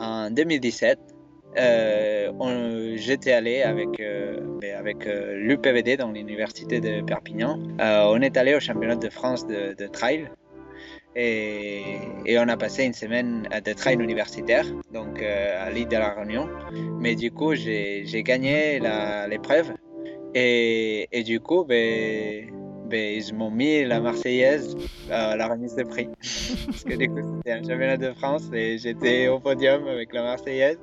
en 2017, j'étais allé avec, ben, avec l'UPVD, dans l'université de Perpignan. on est allé au championnat de France de, trail et, on a passé une semaine de train universitaire, donc euh, à l'île de la Réunion. Mais du coup, j'ai gagné l'épreuve. Et, et, du coup, ben, ben, ils m'ont mis la Marseillaise à la remise de prix. Parce que du coup, c'était un championnat de France et j'étais au podium avec la Marseillaise.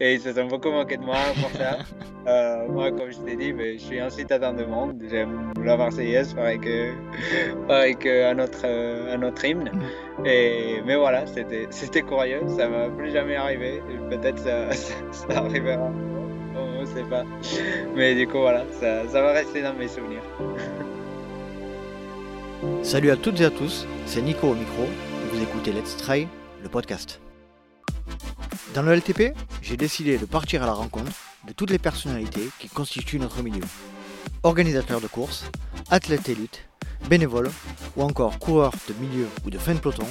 Et ils se sont beaucoup moqués de moi pour ça. Euh, moi, comme je t'ai dit, ben, je suis un citadin de monde. J'aime la Marseillaise pareil que, pareil que un, autre, un autre hymne. Et, mais voilà, c'était curieux. Ça m'a plus jamais arrivé. Peut-être ça, ça, ça arrivera. On ne sait pas. Mais du coup, voilà, ça, ça va rester dans mes souvenirs. Salut à toutes et à tous, c'est Nico au micro vous écoutez Let's Try, le podcast. Dans le LTP, j'ai décidé de partir à la rencontre de toutes les personnalités qui constituent notre milieu. Organisateurs de courses, athlètes élites, bénévoles ou encore coureurs de milieu ou de fin de peloton,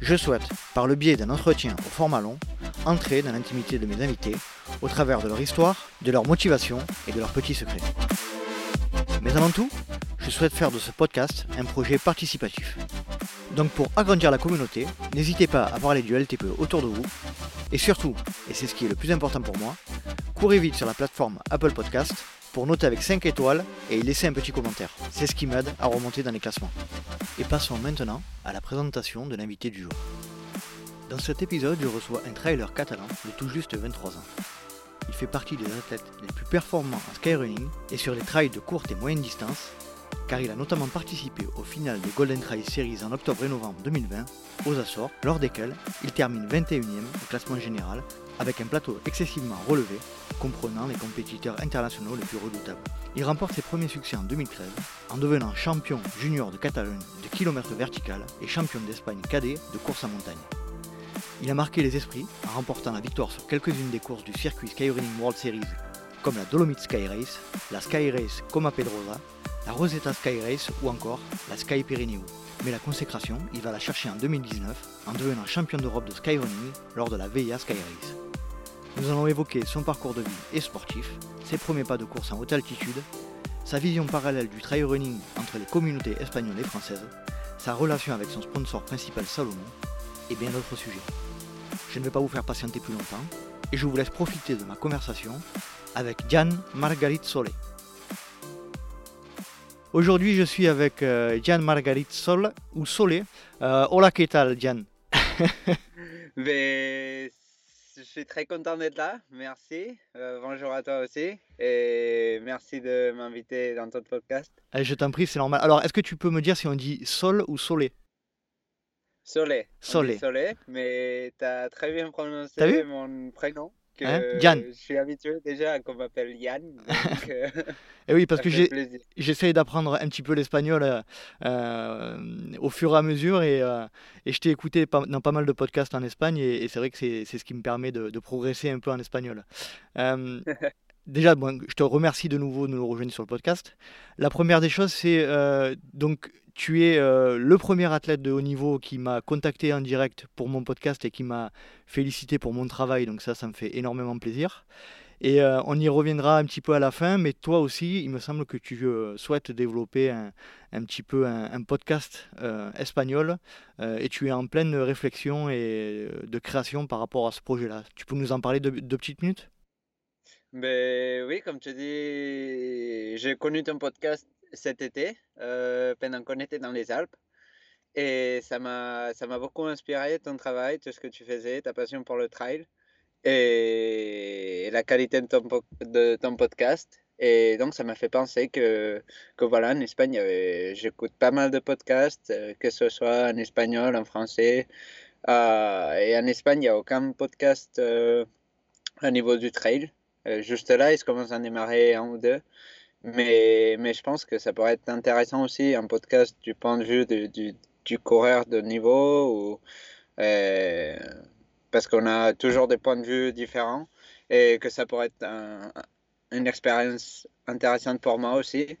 je souhaite, par le biais d'un entretien au format long, entrer dans l'intimité de mes invités au travers de leur histoire, de leur motivation et de leurs petits secrets. Mais avant tout, je souhaite faire de ce podcast un projet participatif. Donc pour agrandir la communauté, n'hésitez pas à parler du LTPE autour de vous. Et surtout, et c'est ce qui est le plus important pour moi, courez vite sur la plateforme Apple Podcast pour noter avec 5 étoiles et laisser un petit commentaire. C'est ce qui m'aide à remonter dans les classements. Et passons maintenant à la présentation de l'invité du jour. Dans cet épisode, je reçois un trailer catalan de tout juste 23 ans. Il fait partie des athlètes les plus performants en skyrunning et sur les trails de courte et moyenne distance, car il a notamment participé au final des Golden Trail Series en octobre et novembre 2020 aux Açores, lors desquels il termine 21e au classement général avec un plateau excessivement relevé, comprenant les compétiteurs internationaux les plus redoutables. Il remporte ses premiers succès en 2013 en devenant champion junior de Catalogne de kilomètres vertical et champion d'Espagne cadet de course en montagne. Il a marqué les esprits en remportant la victoire sur quelques-unes des courses du circuit Skyrunning World Series, comme la Dolomite Sky Race, la Sky Race Coma Pedrosa, la Rosetta Sky Race ou encore la Sky Pyrénéo. Mais la consécration, il va la chercher en 2019 en devenant champion d'Europe de skyrunning lors de la VIA Sky Race. Nous allons évoquer son parcours de vie et sportif, ses premiers pas de course en haute altitude, sa vision parallèle du trail running entre les communautés espagnoles et françaises, sa relation avec son sponsor principal Salomon et bien d'autres sujets. Je ne vais pas vous faire patienter plus longtemps et je vous laisse profiter de ma conversation avec Jan Margarit Solé. Aujourd'hui, je suis avec euh, Jan Margarit Sol ou Solé. Euh, hola, ¿qué tal, Jan? Je suis très content d'être là. Merci. Euh, bonjour à toi aussi. Et merci de m'inviter dans ton podcast. je t'en prie, c'est normal. Alors, est-ce que tu peux me dire si on dit Sol ou Solé Solé. Solé. Solé, mais tu as très bien prononcé mon prénom. Que hein Je suis habitué déjà qu'on m'appelle Yann. Donc, euh, Et oui, parce que j'essaie d'apprendre un petit peu l'espagnol euh, euh, au fur et à mesure et, et je t'ai écouté dans pas mal de podcasts en Espagne et, c'est vrai que c'est ce qui me permet de, de, progresser un peu en espagnol. déjà, bon, je te remercie de nouveau de nous rejoindre sur le podcast. La première des choses, c'est donc tu es euh, le premier athlète de haut niveau qui m'a contacté en direct pour mon podcast et qui m'a félicité pour mon travail, donc ça, ça me fait énormément plaisir. Et euh, on y reviendra un petit peu à la fin, mais toi aussi, il me semble que tu euh, souhaites développer un, petit peu un, podcast espagnol et tu es en pleine réflexion et de création par rapport à ce projet-là. Tu peux nous en parler deux, deux petites minutes? Ben, Oui, comme tu dis, j'ai connu ton podcast cet été, euh, pendant qu'on était dans les Alpes. Et ça m'a, beaucoup inspiré ton travail, tout ce que tu faisais, ta passion pour le trail et la qualité de ton, podcast. Et donc, ça m'a fait penser que, que voilà, en Espagne, j'écoute pas mal de podcasts, euh, que ce soit en espagnol, en français. Euh, et en Espagne, il n'y a aucun podcast au niveau du trail. juste là, ils commencent à démarrer un ou deux. Mais, mais je pense que ça pourrait être intéressant aussi, un podcast du point de vue du, du, coureur de niveau, ou, euh, parce qu'on a toujours des points de vue différents, et que ça pourrait être une expérience intéressante pour moi aussi.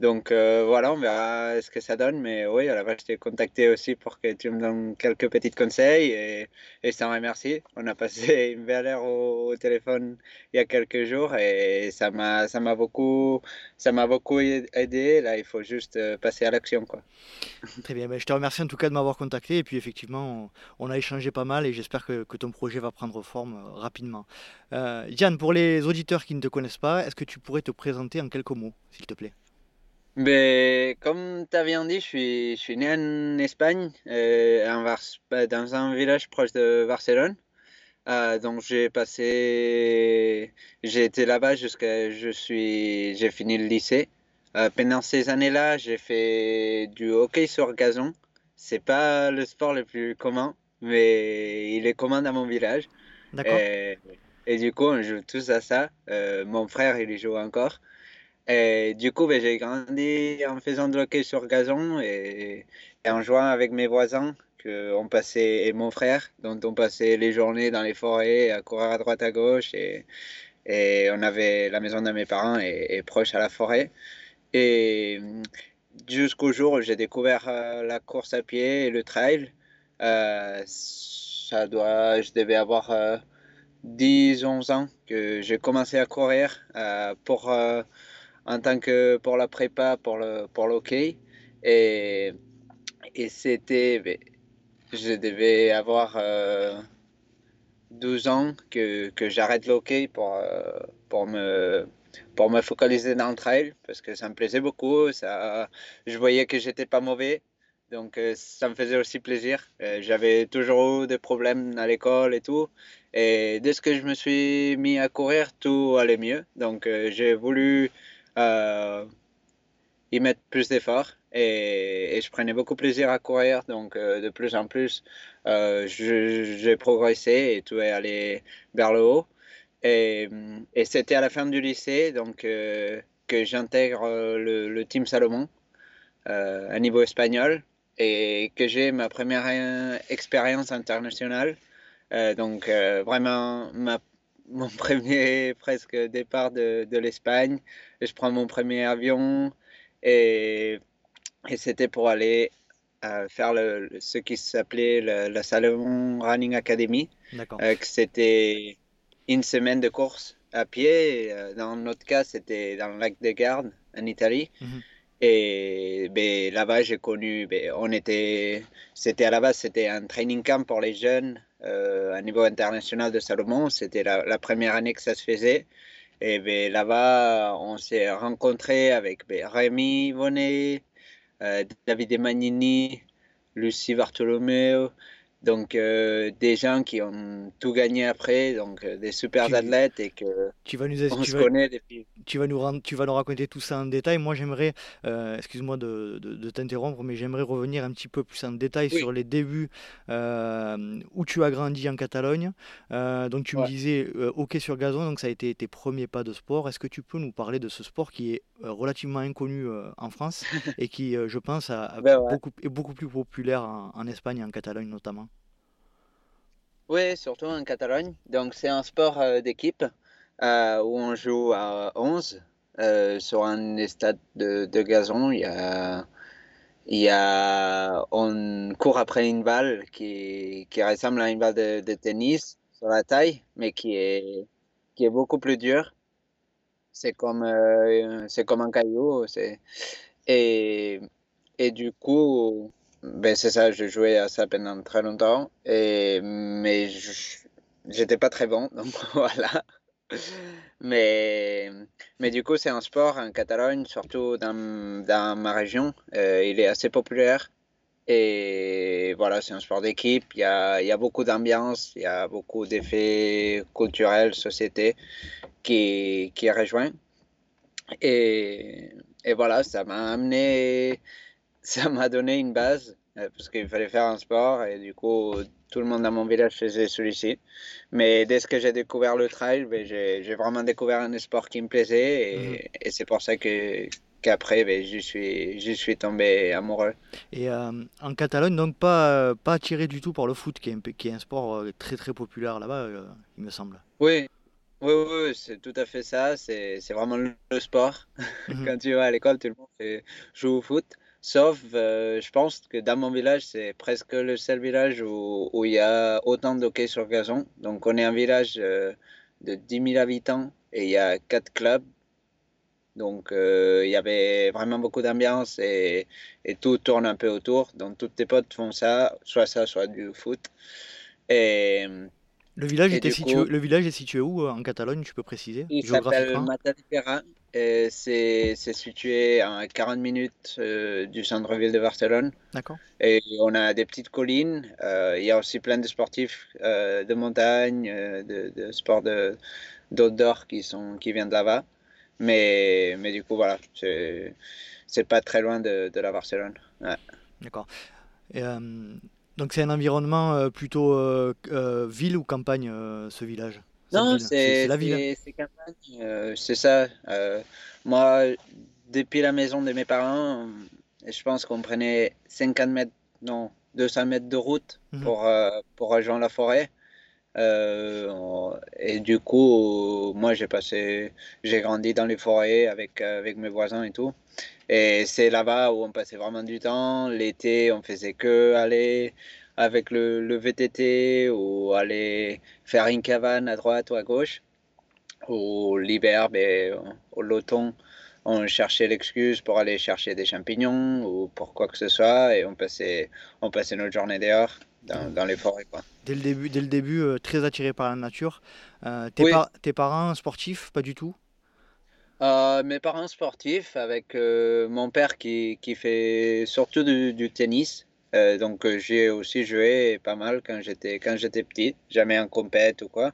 Donc euh, voilà, on verra ce que ça donne. Mais oui, à la base, je t'ai contacté aussi pour que tu me donnes quelques petits conseils et, et je t'en remercie. On a passé une belle heure au, téléphone il y a quelques jours et ça m'a, beaucoup, beaucoup aidé. Là, il faut juste euh, passer à l'action. Très bien. Ben, je te remercie en tout cas de m'avoir contacté et puis effectivement, on, a échangé pas mal et j'espère que, que, ton projet va prendre forme euh, rapidement. Euh, Diane, pour les auditeurs qui ne te connaissent pas, est-ce que tu pourrais te présenter en quelques mots, s'il te plaît? Ben, comme tu as bien dit, je suis, je suis né en Espagne, euh, bah, dans un village proche de Barcelone. Euh, donc j'ai passé, j'ai été là-bas jusqu'à, je suis, j'ai fini le lycée. Euh, pendant ces années-là, j'ai fait du hockey sur gazon. C'est pas le sport le plus commun, mais il est commun dans mon village. D'accord. Et, et du coup, on joue tous à ça. mon frère, il y joue encore. Et du coup, ben, j'ai grandi en faisant de hockey sur gazon et, en jouant avec mes voisins que on passait, et mon frère, dont on passait les journées dans les forêts à courir à droite à gauche. Et, on avait la maison de mes parents et, proche à la forêt. Et jusqu'au jour où j'ai découvert euh, la course à pied et le trail. Euh, ça doit, je devais avoir 10-11 euh, ans que j'ai commencé à courir pour en tant que pour la prépa, pour le pour. Et, et c'était, ben, je devais avoir 12 euh, ans que, que j'arrête l'hockey pour, euh, pour, me, pour me focaliser dans le trail parce que ça me plaisait beaucoup. Ça, je voyais que j'étais pas mauvais. Donc euh, ça me faisait aussi plaisir. J'avais toujours eu des problèmes à l'école et tout. Et dès que je me suis mis à courir, tout allait mieux. Donc j'ai voulu euh, y mettre plus d'efforts et, je prenais beaucoup plaisir à courir. Donc, euh, de plus en plus, euh, j'ai progressé et tout est allé vers le haut. Et, c'était à la fin du lycée donc, que j'intègre le, Team Salomon à niveau espagnol et que j'ai ma première expérience internationale. donc, vraiment, ma mon premier presque départ de, de l'Espagne. Je prends mon premier avion et, et c'était pour aller euh, faire le, ce qui s'appelait la Salomon Running Academy. Euh, c'était une semaine de course à pied. Euh, dans notre cas, c'était dans le lac de Garde, en Italie. Mhm. Et ben, là-bas, j'ai connu, ben, on était, c'était à la base, c'était un training camp pour les jeunes euh, à niveau international de Salomon. C'était la, première année que ça se faisait. Et ben, là-bas, on s'est rencontré avec ben, Rémi Bonnet, euh, David Emagnini, Lucie Bartolomeo, donc euh, des gens qui ont tout gagné après, donc euh, des super athlètes et que tu vas nous on se connaît depuis. Tu vas nous tu vas nous raconter tout ça en détail. Moi, j'aimerais, euh, excuse-moi de, de, t'interrompre, mais j'aimerais revenir un petit peu plus en détail sur les débuts où tu as grandi en Catalogne. donc tu me disais hockey sur gazon, donc ça a été tes premiers pas de sport. Est-ce que tu peux nous parler de ce sport qui est relativement inconnu en France et qui, je pense, a, ben beaucoup, est beaucoup plus populaire en, en Espagne et en Catalogne notamment? Oui, surtout en Catalogne. Donc, c'est un sport euh, d'équipe euh, où on joue à 11 euh, sur un stade de, gazon. Il y a, il y a, on court après une balle qui, qui ressemble à une balle de, tennis sur la taille, mais qui est, qui est beaucoup plus dure. C'est comme, c'est comme un caillou. Et, et du coup, ben c'est ça, j'ai joué à ça pendant très longtemps, et, mais j'étais pas très bon, donc voilà. Mais, mais du coup, c'est un sport en Catalogne, surtout dans, dans ma région. Euh, il est assez populaire. Et voilà, c'est un sport d'équipe. Il y a, y a beaucoup d'ambiance, il y a beaucoup d'effets culturels, société qui, qui rejoint. Et, et voilà, ça m'a amené ça m'a donné une base euh, parce qu'il fallait faire un sport et du coup tout le monde dans mon village faisait celui-ci. Mais dès que j'ai découvert le trail, ben, j'ai vraiment découvert un sport qui me plaisait et, mhm. c'est pour ça que qu'après ben, je suis je suis tombé amoureux. Et euh, en Catalogne donc pas pas attiré du tout par le foot qui est un, qui est un sport euh, très très populaire là-bas il me semble. Oui. Oui, oui, c'est tout à fait ça. C'est vraiment le sport. Mhm. Quand tu vas à l'école, tout le monde joue au foot. Sauf, euh, je pense que dans mon village, c'est presque le seul village où, où il y a autant de hockey sur gazon. Donc, on est un village euh, de 10 000 habitants et il y a quatre clubs. Donc, euh, il y avait vraiment beaucoup d'ambiance et, et, tout tourne un peu autour. Donc, toutes tes potes font ça, soit ça, soit du foot. Et le village, était situé, le village est situé où en Catalogne, tu peux préciser Il s'appelle Matadepera c'est situé à 40 minutes euh, du centre-ville de Barcelone. D'accord. Et on a des petites collines. Euh, il y a aussi plein de sportifs euh, de montagne, de, de sports d'outdoor qui, sont, qui viennent de là-bas. Mais, mais du coup, voilà, c'est pas très loin de, de la Barcelone. D'accord. donc c'est un environnement plutôt ville ou campagne, ce village? Non, c'est la ville. C'est campagne, euh, c'est ça. Euh, moi, depuis la maison de mes parents, je pense qu'on prenait 50 mètres, non, 200 mètres de route mhm. pour, euh, pour rejoindre la forêt. et du coup, moi, j'ai passé, j'ai grandi dans les forêts avec, avec mes voisins et tout. Et c'est là-bas où on passait vraiment du temps. L'été, on faisait que aller avec le, VTT ou aller faire une cabane à droite ou à gauche. Ou l'hiver, ben, au l'automne, on cherchait l'excuse pour aller chercher des champignons ou pour quoi que ce soit et on passait, on passait notre journée dehors dans, les forêts. Quoi. Dès le début, dès le début euh, très attiré par la nature. Euh, tes, parents sportifs, pas du tout? Euh, mes parents sportifs, avec mon père qui, qui fait surtout du tennis, euh, donc euh, j'ai aussi joué pas mal quand j'étais quand j'étais petit, jamais en compète ou quoi.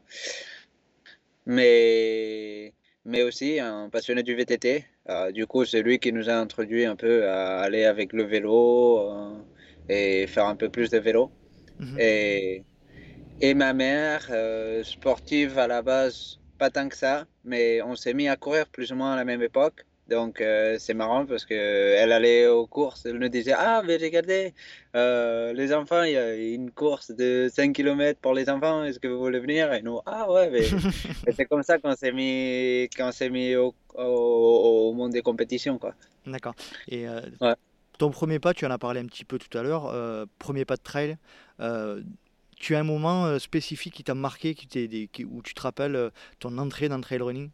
Mais mais aussi un passionné du VTT. Euh, du coup, c'est lui qui nous a introduit un peu à aller avec le vélo et faire un peu plus de vélo. Mhm. Et, et ma mère, sportive à la base, pas tant que ça, mais on s'est mis à courir plus ou moins à la même époque. Donc euh, c'est marrant parce qu'elle allait aux courses, elle nous disait Ah, mais regardez, euh, les enfants, il y a une course de 5 km pour les enfants, est-ce que vous voulez venir? Et nous, ah ouais, mais c'est comme ça qu'on s'est mis, qu'on s'est mis au, au, monde des compétitions. quoi. D'accord. Et euh, ton premier pas, tu en as parlé un petit peu tout à l'heure, premier pas de trail. tu as un moment spécifique qui t'a marqué, qui, où tu te rappelles ton entrée dans le trail running?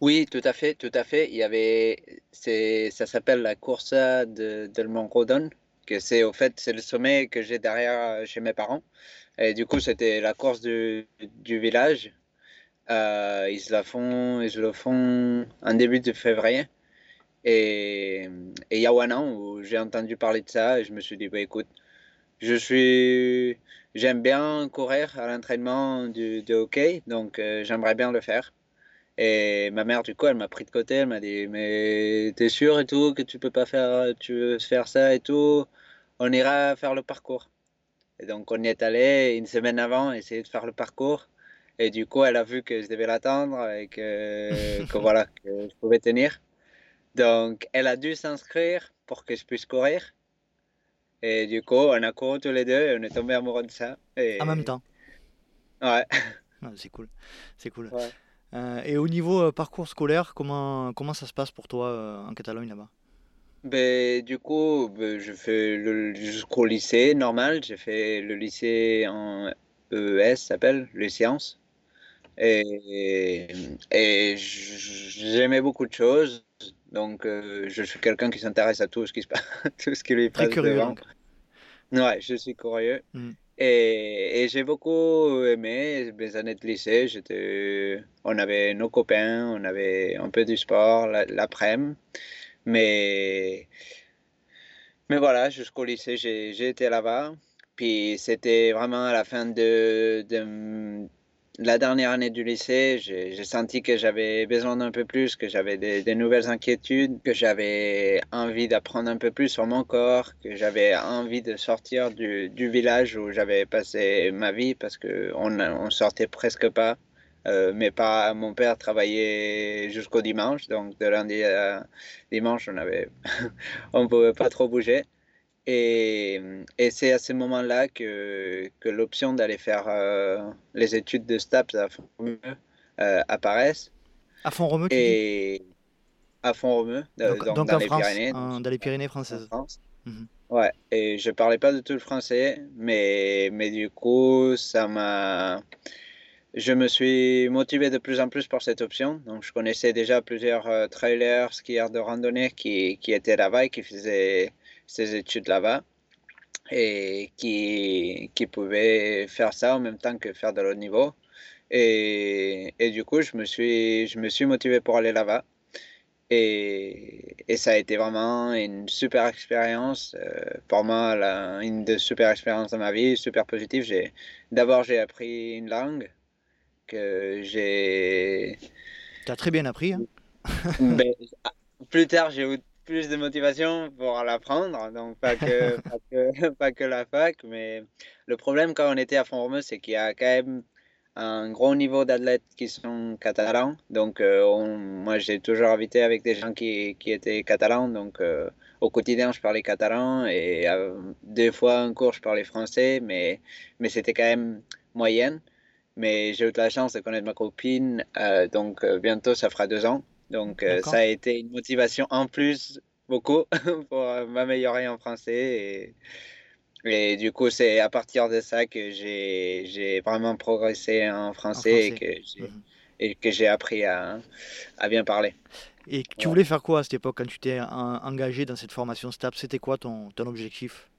Oui, tout à fait, tout à fait. Il y avait, ça s'appelle la course de, Mont Rodon, que c'est au fait, c'est le sommet que j'ai derrière euh, chez mes parents. Et du coup, c'était la course du, village. Euh, ils la font, ils le font en début de février. Et, il y a un an où j'ai entendu parler de ça et je me suis dit, bah, écoute, je suis, j'aime bien courir à l'entraînement de hockey, donc euh, j'aimerais bien le faire. Et ma mère, du coup, elle m'a pris de côté, elle m'a dit, mais t'es sûr et tout que tu peux pas faire, tu veux faire ça et tout, on ira faire le parcours. Et donc on y est allé une semaine avant, essayer de faire le parcours. Et du coup, elle a vu que je devais l'attendre et que, que voilà, que je pouvais tenir. Donc, elle a dû s'inscrire pour que je puisse courir. Et du coup, on a couru tous les deux et on est tombé amoureux de ça. Et... En même temps. Ouais. Ah, c'est cool. C'est cool. Ouais. Euh, et au niveau euh, parcours scolaire, comment, comment ça se passe pour toi euh, en Catalogne là-bas? Ben, du coup, ben, je fais jusqu'au lycée normal. J'ai fait le lycée en EES, s'appelle, les sciences. Et, et j'aimais beaucoup de choses. Donc, je suis quelqu'un qui s'intéresse à tout ce qui se passe, tout ce qui lui passe Très curieux, devant. Ouais, je suis curieux. Mm. Et, j'ai beaucoup aimé mes années de lycée. On avait nos copains, on avait un peu du sport l'après-midi. Mais, mais voilà, jusqu'au lycée, j'ai été là-bas. Puis c'était vraiment à la fin de, de la dernière année du lycée, j'ai senti que j'avais besoin d'un peu plus, que j'avais des, nouvelles inquiétudes, que j'avais envie d'apprendre un peu plus sur mon corps, que j'avais envie de sortir du, village où j'avais passé ma vie parce qu'on on sortait presque pas. Euh, mais pas mon père travaillait jusqu'au dimanche, donc de lundi à dimanche, on on pouvait pas trop bouger. Et, et c'est à ce moment-là que, que l'option d'aller faire euh, les études de STAPS a apparaissent. À fond romeu, et à fond romeu, donc, donc, donc dans en les France, Pyrénées. en- dans les Pyrénées françaises. France. Mhm. Ouais, et je parlais pas du tout le français, mais, mais du coup, ça m'a. Je me suis motivé de plus en plus pour cette option. Donc, je connaissais déjà plusieurs euh, trailers, skieurs de randonnée qui, qui étaient là-bas et qui faisaient ces études là-bas et qui, qui pouvaient faire ça en même temps que faire de l'autre niveau. Et, et du coup, je me suis, je me suis motivé pour aller là-bas. Et, et ça a été vraiment une super expérience. euh, pour moi, la- une des super expériences de ma vie, super positive. J'ai, d'abord, j'ai appris une langue que j'ai. Tu as très bien appris. hein. ben, plus tard, j'ai eu plus de motivation pour l'apprendre. Donc, pas que, pas que, pas que la fac. Mais le problème quand on était à Font-Romeu, c'est qu'il y a quand même un gros niveau d'athlètes qui sont catalans. Donc, euh, on- moi, j'ai toujours habité avec des gens qui, qui étaient catalans. Donc, euh, au quotidien, je parlais catalan et euh, deux fois en cours, je parlais français, mais, mais c'était quand même moyenne. Mais j'ai eu de la chance de connaître ma copine. donc, bientôt, ça fera deux ans. Donc, euh, ça a été une motivation en plus, beaucoup, pour euh, m'améliorer en français. Et, et du coup, c'est à partir de ça que j'ai, vraiment progressé en En français et français. que j'ai, Mhm. et que j'ai appris à, à bien parler. Et tu voulais faire quoi à cette époque quand tu t'es en- engagé dans cette formation STAPS? C'était quoi ton, ton objectif?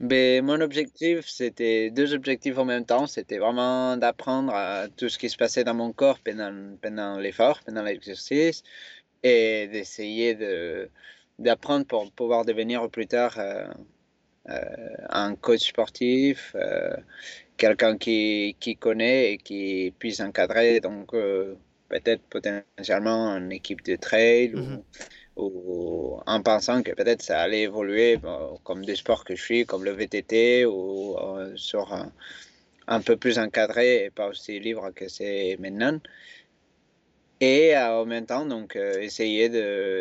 Mais mon objectif, c'était deux objectifs en même temps. C'était vraiment d'apprendre à tout ce qui se passait dans mon corps pendant, l'effort, pendant l'exercice, et d'essayer de, d'apprendre pour pouvoir devenir plus tard euh, euh, un coach sportif, euh, quelqu'un qui, connaît et qui puisse encadrer, donc euh, peut-être potentiellement une équipe de trail Mhm. En pensant que peut-être ça allait évoluer comme des sports que je suis, comme le VTT ou euh, sur un, un peu plus encadré et pas aussi libre que c'est maintenant. Et euh, en même temps, donc, euh, essayer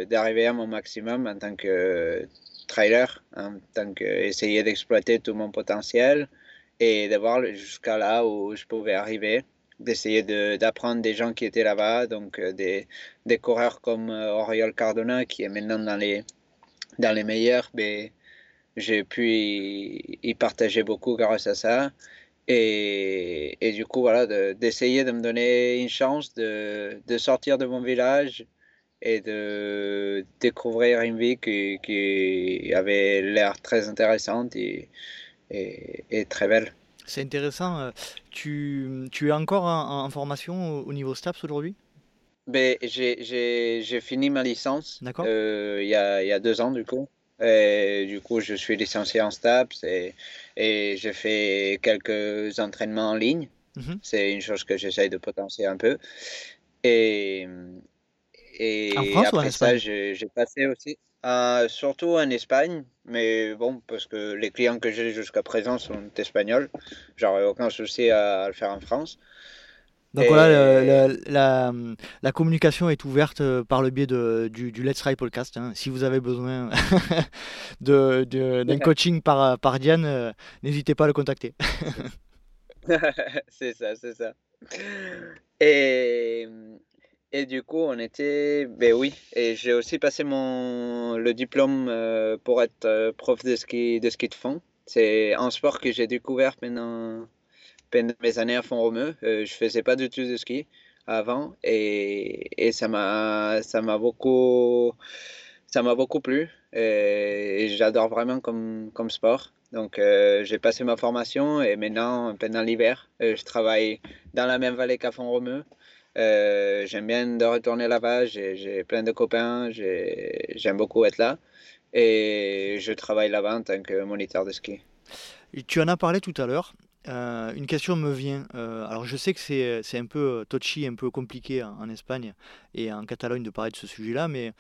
d'arriver à mon maximum en tant que trailer, en tant que essayer d'exploiter tout mon potentiel et de voir jusqu'à là où je pouvais arriver, d'essayer de, d'apprendre des gens qui étaient là-bas, donc euh, des, des coureurs comme euh, Oriol Cardona qui est maintenant dans les, dans les meilleurs, mais j'ai pu y, partager beaucoup grâce à ça. Et, et du coup, voilà, de- d'essayer de, me donner une chance de, de sortir de mon village et de découvrir une vie qui, qui avait l'air très intéressante et, et très belle. C'est intéressant. euh, Tu, tu es encore en, en formation au, au niveau STAPS aujourd'hui? Ben, j'ai, fini ma licence D'accord? euh, il y a, il y a deux ans, du coup. Et du coup, je suis licencié en STAPS et, et j'ai fait quelques entraînements en ligne. Mhm. C'est une chose que j'essaye de potentier un peu. Et, et En France ou en après ça, j'ai passé aussi, euh, surtout en Espagne, mais bon, parce que les clients que j'ai jusqu'à présent sont espagnols, j'aurais aucun souci à, le faire en France. Donc voilà, Et la, la communication est ouverte euh, par le biais de, du, du Let's Try podcast. hein. Si vous avez besoin de, de- d'un coaching par, par Diane, euh, n'hésitez pas à le contacter. c'est ça, c'est ça. Et, et du coup, on était, ben oui, et j'ai aussi passé mon, le diplôme euh, pour être euh, prof de ski, de ski de fond. C'est un sport que j'ai découvert pendant, pendant mes années à Font-Romeu. Euh, je faisais pas du tout de ski avant et, et ça m'a, beaucoup, ça m'a beaucoup plu et, j'adore vraiment comme, comme sport. Donc, euh, j'ai passé ma formation et maintenant, pendant l'hiver, je travaille dans la même vallée qu'à Font-Romeu. Euh, j'aime bien de retourner là-bas, j'ai, plein de copains, j'ai- j'aime beaucoup être là et je travaille là-bas en tant que moniteur de ski. Tu en as parlé tout à l'heure. Euh, une question me vient. Euh, alors je sais que c'est, un peu touchy, un peu compliqué en, Espagne et en Catalogne de parler de ce sujet-là, mais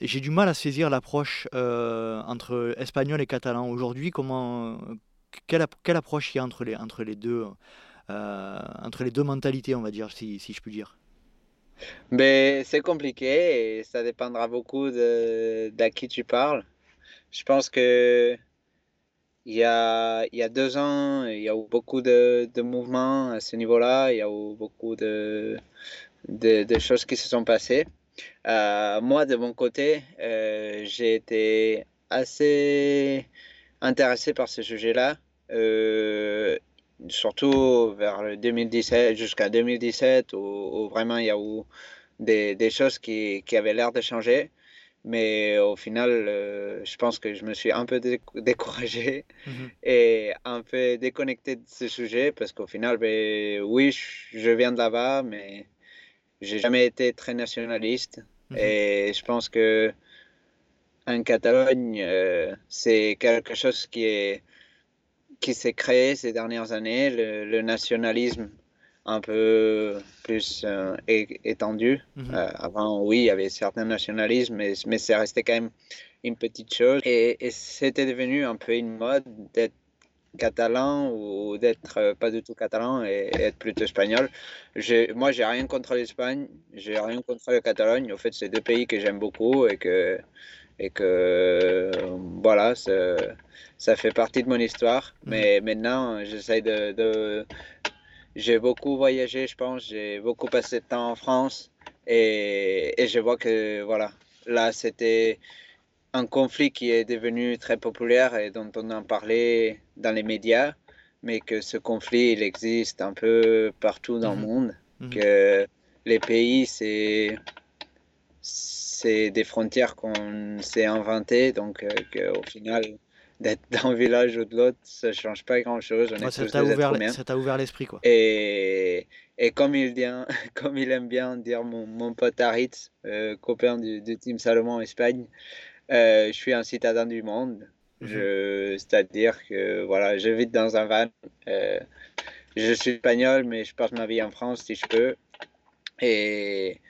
j'ai du mal à saisir l'approche entre espagnol et catalan. Aujourd'hui, comment, quelle, ap- quelle approche il y a entre les, deux, entre les deux mentalités, on va dire, si, je puis dire. Mais c'est compliqué et ça dépendra beaucoup de, d'à qui tu parles. Je pense que il y, a, deux ans, il y a eu beaucoup de, de mouvements à ce niveau-là. Il y a eu beaucoup de, de, de choses qui se sont passées. Euh, moi, de mon côté, euh, j'ai été assez intéressé par ce sujet-là, euh, surtout vers le 2017, jusqu'à 2017, où, où, vraiment il y a eu des, des choses qui, qui avaient l'air de changer. Mais au final, euh, je pense que je me suis un peu découragé -hmm. et un peu déconnecté de ce sujet parce qu'au final, ben, oui, je viens de là-bas, mais j'ai jamais été très nationaliste. -hmm. Et je pense que en Catalogne, euh, c'est quelque chose qui est qui s'est créé ces dernières années, le, le nationalisme un peu plus euh, étendu. -hmm. euh, avant, oui, il y avait certains nationalismes, mais, mais c'est resté quand même une petite chose. Et, et c'était devenu un peu une mode d'être catalan ou d'être euh, pas du tout catalan et, et être plutôt espagnol. Moi, j'ai rien contre l'Espagne, j'ai rien contre la Catalogne. En fait, c'est deux pays que j'aime beaucoup et que, et que voilà, ça fait partie de mon histoire. -hmm. Mais maintenant, j'essaie de, de j'ai beaucoup voyagé, je pense. J'ai beaucoup passé de temps en France et, et je vois que voilà, là c'était un conflit qui est devenu très populaire et dont on en parlait dans les médias, mais que ce conflit il existe un peu partout dans mmh. le monde, mmh. que les pays c'est c'est des frontières qu'on s'est inventées, donc euh, qu'au final d'être d'un village ou de l'autre, ça change pas grand chose. Ouais, ça t'a ouvert, ouvert l'esprit, quoi. Et, et comme, il dit, comme il aime bien dire mon, mon pote Aritz, euh, copain du, du, team Salomon Espagne, euh, je suis un citadin du monde. Mm -hmm. C'est-à-dire que voilà, je vis dans un van. Euh, je suis espagnol, mais je passe ma vie en France si je peux. Et,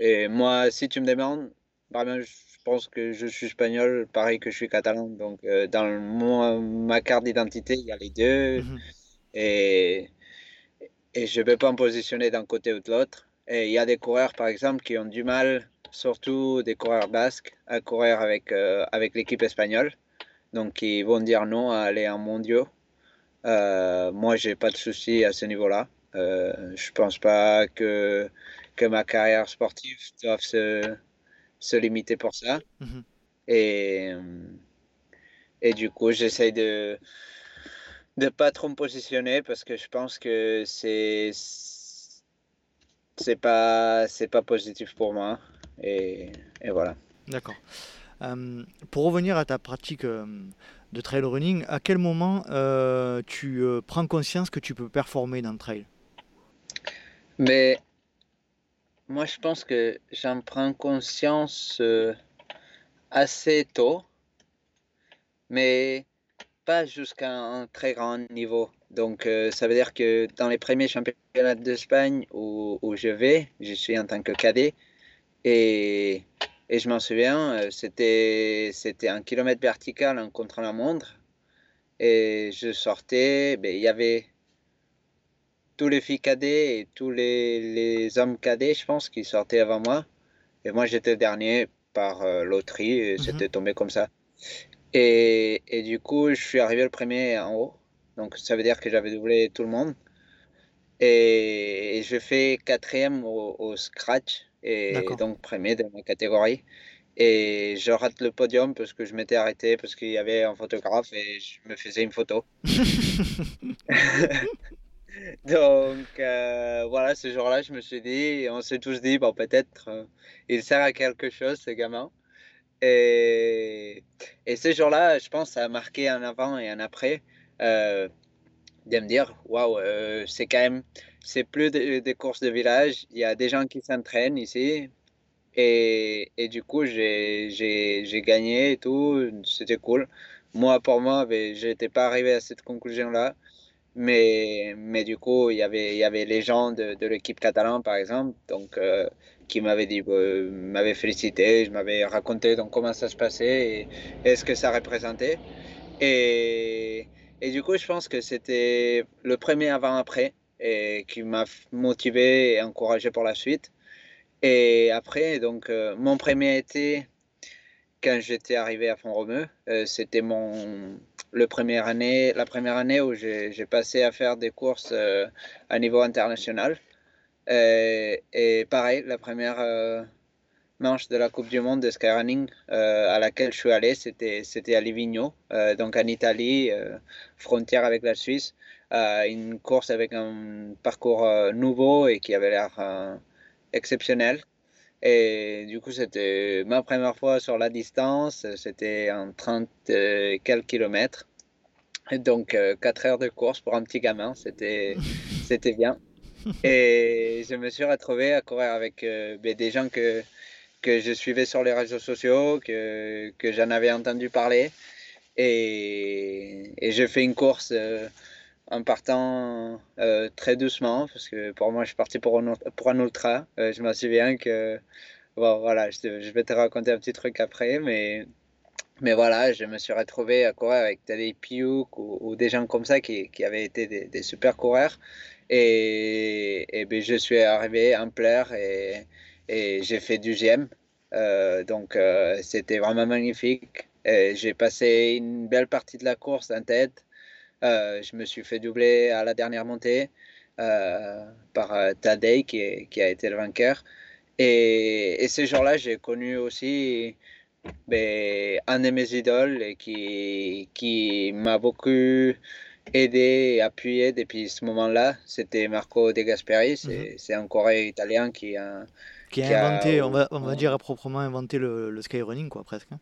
et moi, si tu me demandes, vraiment, je, pense que je suis espagnol, pareil que je suis catalan. Donc, euh, dans mon, ma carte d'identité, il y a les deux. Mm -hmm. Et, et je ne peux pas me positionner d'un côté ou de l'autre. Et il y a des coureurs, par exemple, qui ont du mal, surtout des coureurs basques, à courir avec, euh, avec l'équipe espagnole. Donc, ils vont dire non à aller en mondiaux. Euh, moi, j'ai pas de souci à ce niveau-là. Je pense pas que, que ma carrière sportive doive se, se limiter pour ça. -hmm. Et, et du coup, j'essaie de de pas trop me positionner parce que je pense que c'est c'est pas c'est pas positif pour moi et, et voilà. D'accord. Euh, pour revenir à ta pratique euh, de trail running, à quel moment euh, tu prends conscience que tu peux performer dans le trail? Mais moi, je pense que j'en prends conscience euh, assez tôt, mais pas jusqu'à un très grand niveau. Donc, euh, ça veut dire que dans les premiers championnats d'Espagne où, où, je vais, je suis en tant que cadet, et, et je m'en souviens, euh, c'était, un kilomètre vertical en contre la montre, et je sortais, ben, il y avait tous les filles cadets et tous les, les, hommes cadets, je pense, qui sortaient avant moi. Et moi, j'étais dernier par euh, loterie, et mm -hmm. c'était tombé comme ça. Et, et, du coup, je suis arrivé le premier en haut. Donc, ça veut dire que j'avais doublé tout le monde. Et, et je fais quatrième au, au scratch, et donc premier de ma catégorie. Et je rate le podium parce que je m'étais arrêté, parce qu'il y avait un photographe et je me faisais une photo. Donc euh, voilà, ce jour-là, je me suis dit, on s'est tous dit, bon, peut-être euh, il sert à quelque chose, ce gamin. Et, ce jour-là, je pense, ça a marqué un avant et un après euh, de me dire, waouh, c'est quand même, c'est plus des de courses de village, il y a des gens qui s'entraînent ici. Et, et, du coup, j'ai gagné et tout, c'était cool. Moi, pour moi, je n'étais pas arrivé à cette conclusion-là. Mais, mais du coup, il y avait, il y avait les gens de, de l'équipe catalane, par exemple, donc, euh, qui m'avaient dit, euh, m'avaient félicité, je m'avais raconté donc, comment ça se passait et, ce que ça représentait. Et, et du coup, je pense que c'était le premier avant-après et qui m'a motivé et encouragé pour la suite. Et après, donc, euh, mon premier été, quand j'étais arrivé à Font-Romeu, euh, c'était mon le première année, la première année où j'ai passé à faire des courses à niveau international. Et, pareil, la première manche de la Coupe du Monde de skyrunning à laquelle je suis allé, c'était à Livigno, donc en Italie, frontière avec la Suisse. une course avec un parcours nouveau et qui avait l'air exceptionnel. Et du coup, c'était ma première fois sur la distance. C'était en 30 quelques kilomètres. donc, 4 heures de course pour un petit gamin, c'était, bien. Et je me suis retrouvé à courir avec ben, des gens que, que je suivais sur les réseaux sociaux, que, que j'en avais entendu parler. Et, et j'ai fait une course en partant euh, très doucement, parce que pour moi, je suis parti pour un, pour un ultra. Euh, je me souviens que, bon, voilà, je, vais te raconter un petit truc après, mais, mais voilà, je me suis retrouvé à courir avec Tadej Piouk ou, des gens comme ça qui, qui avaient été des, des, super coureurs. Et, et ben, je suis arrivé en pleurs et, et j'ai fait du GM. Euh, donc, c'était vraiment magnifique. J'ai passé une belle partie de la course en tête. Euh, je me suis fait doubler à la dernière montée euh, par euh, Tadej qui, qui, a été le vainqueur. Et, et ce jour-là, j'ai connu aussi ben, un de mes idoles et qui, qui m'a beaucoup aidé et appuyé depuis ce moment-là. C'était Marco De Gasperi, c'est mhm. un coureur italien qui a, qui a inventé, on, va, on va dire à proprement inventé le, le skyrunning, quoi, presque. Hein.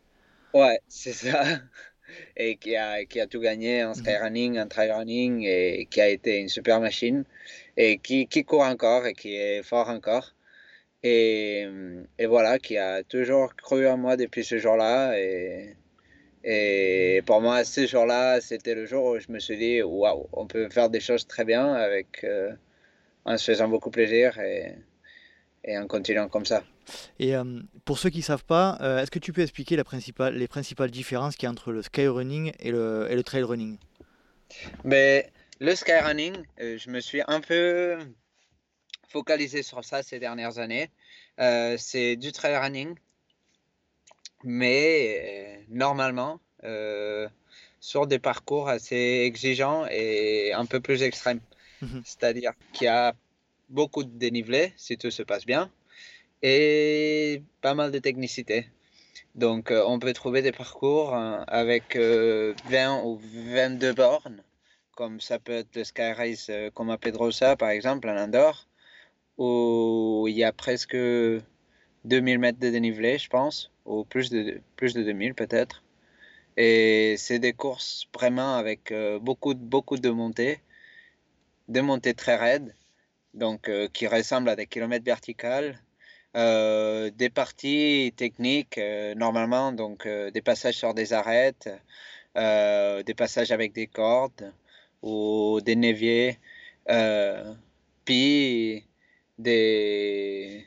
Ouais, c'est ça et qui a, qui a tout gagné en mhm. skyrunning, en trailrunning et qui a été une super machine et qui, qui court encore et qui est fort encore. Et, et, voilà, qui a toujours cru en moi depuis ce jour-là. Et, et pour moi, ce jour-là, c'était le jour où je me suis dit, waouh, on peut faire des choses très bien avec, euh, en se faisant beaucoup plaisir et, et en continuant comme ça. Et euh, pour ceux qui ne savent pas, euh, est-ce que tu peux expliquer la principale, les principales différences qu'il y a entre le skyrunning et le, et le trail running? Mais Le skyrunning, euh, je me suis un peu focalisé sur ça ces dernières années. c'est du trail running, mais normalement sur des parcours assez exigeants et un peu plus extrêmes. Mhm. C'est-à-dire qu'il y a beaucoup de dénivelé si tout se passe bien et pas mal de technicité. Donc, euh, on peut trouver des parcours hein, avec 20 euh, ou 22 bornes, comme ça peut être le Sky Race euh, comme à Pedrosa, par exemple, en Andorre, où il y a presque 2000 mètres de dénivelé, je pense, ou plus de, plus de 2000 peut-être. Et c'est des courses vraiment avec beaucoup, beaucoup de montées, des montées très raides, donc qui ressemblent à des kilomètres verticales euh, des parties techniques, euh, normalement, donc euh, des passages sur des arêtes, des passages avec des cordes ou des néviers, puis des.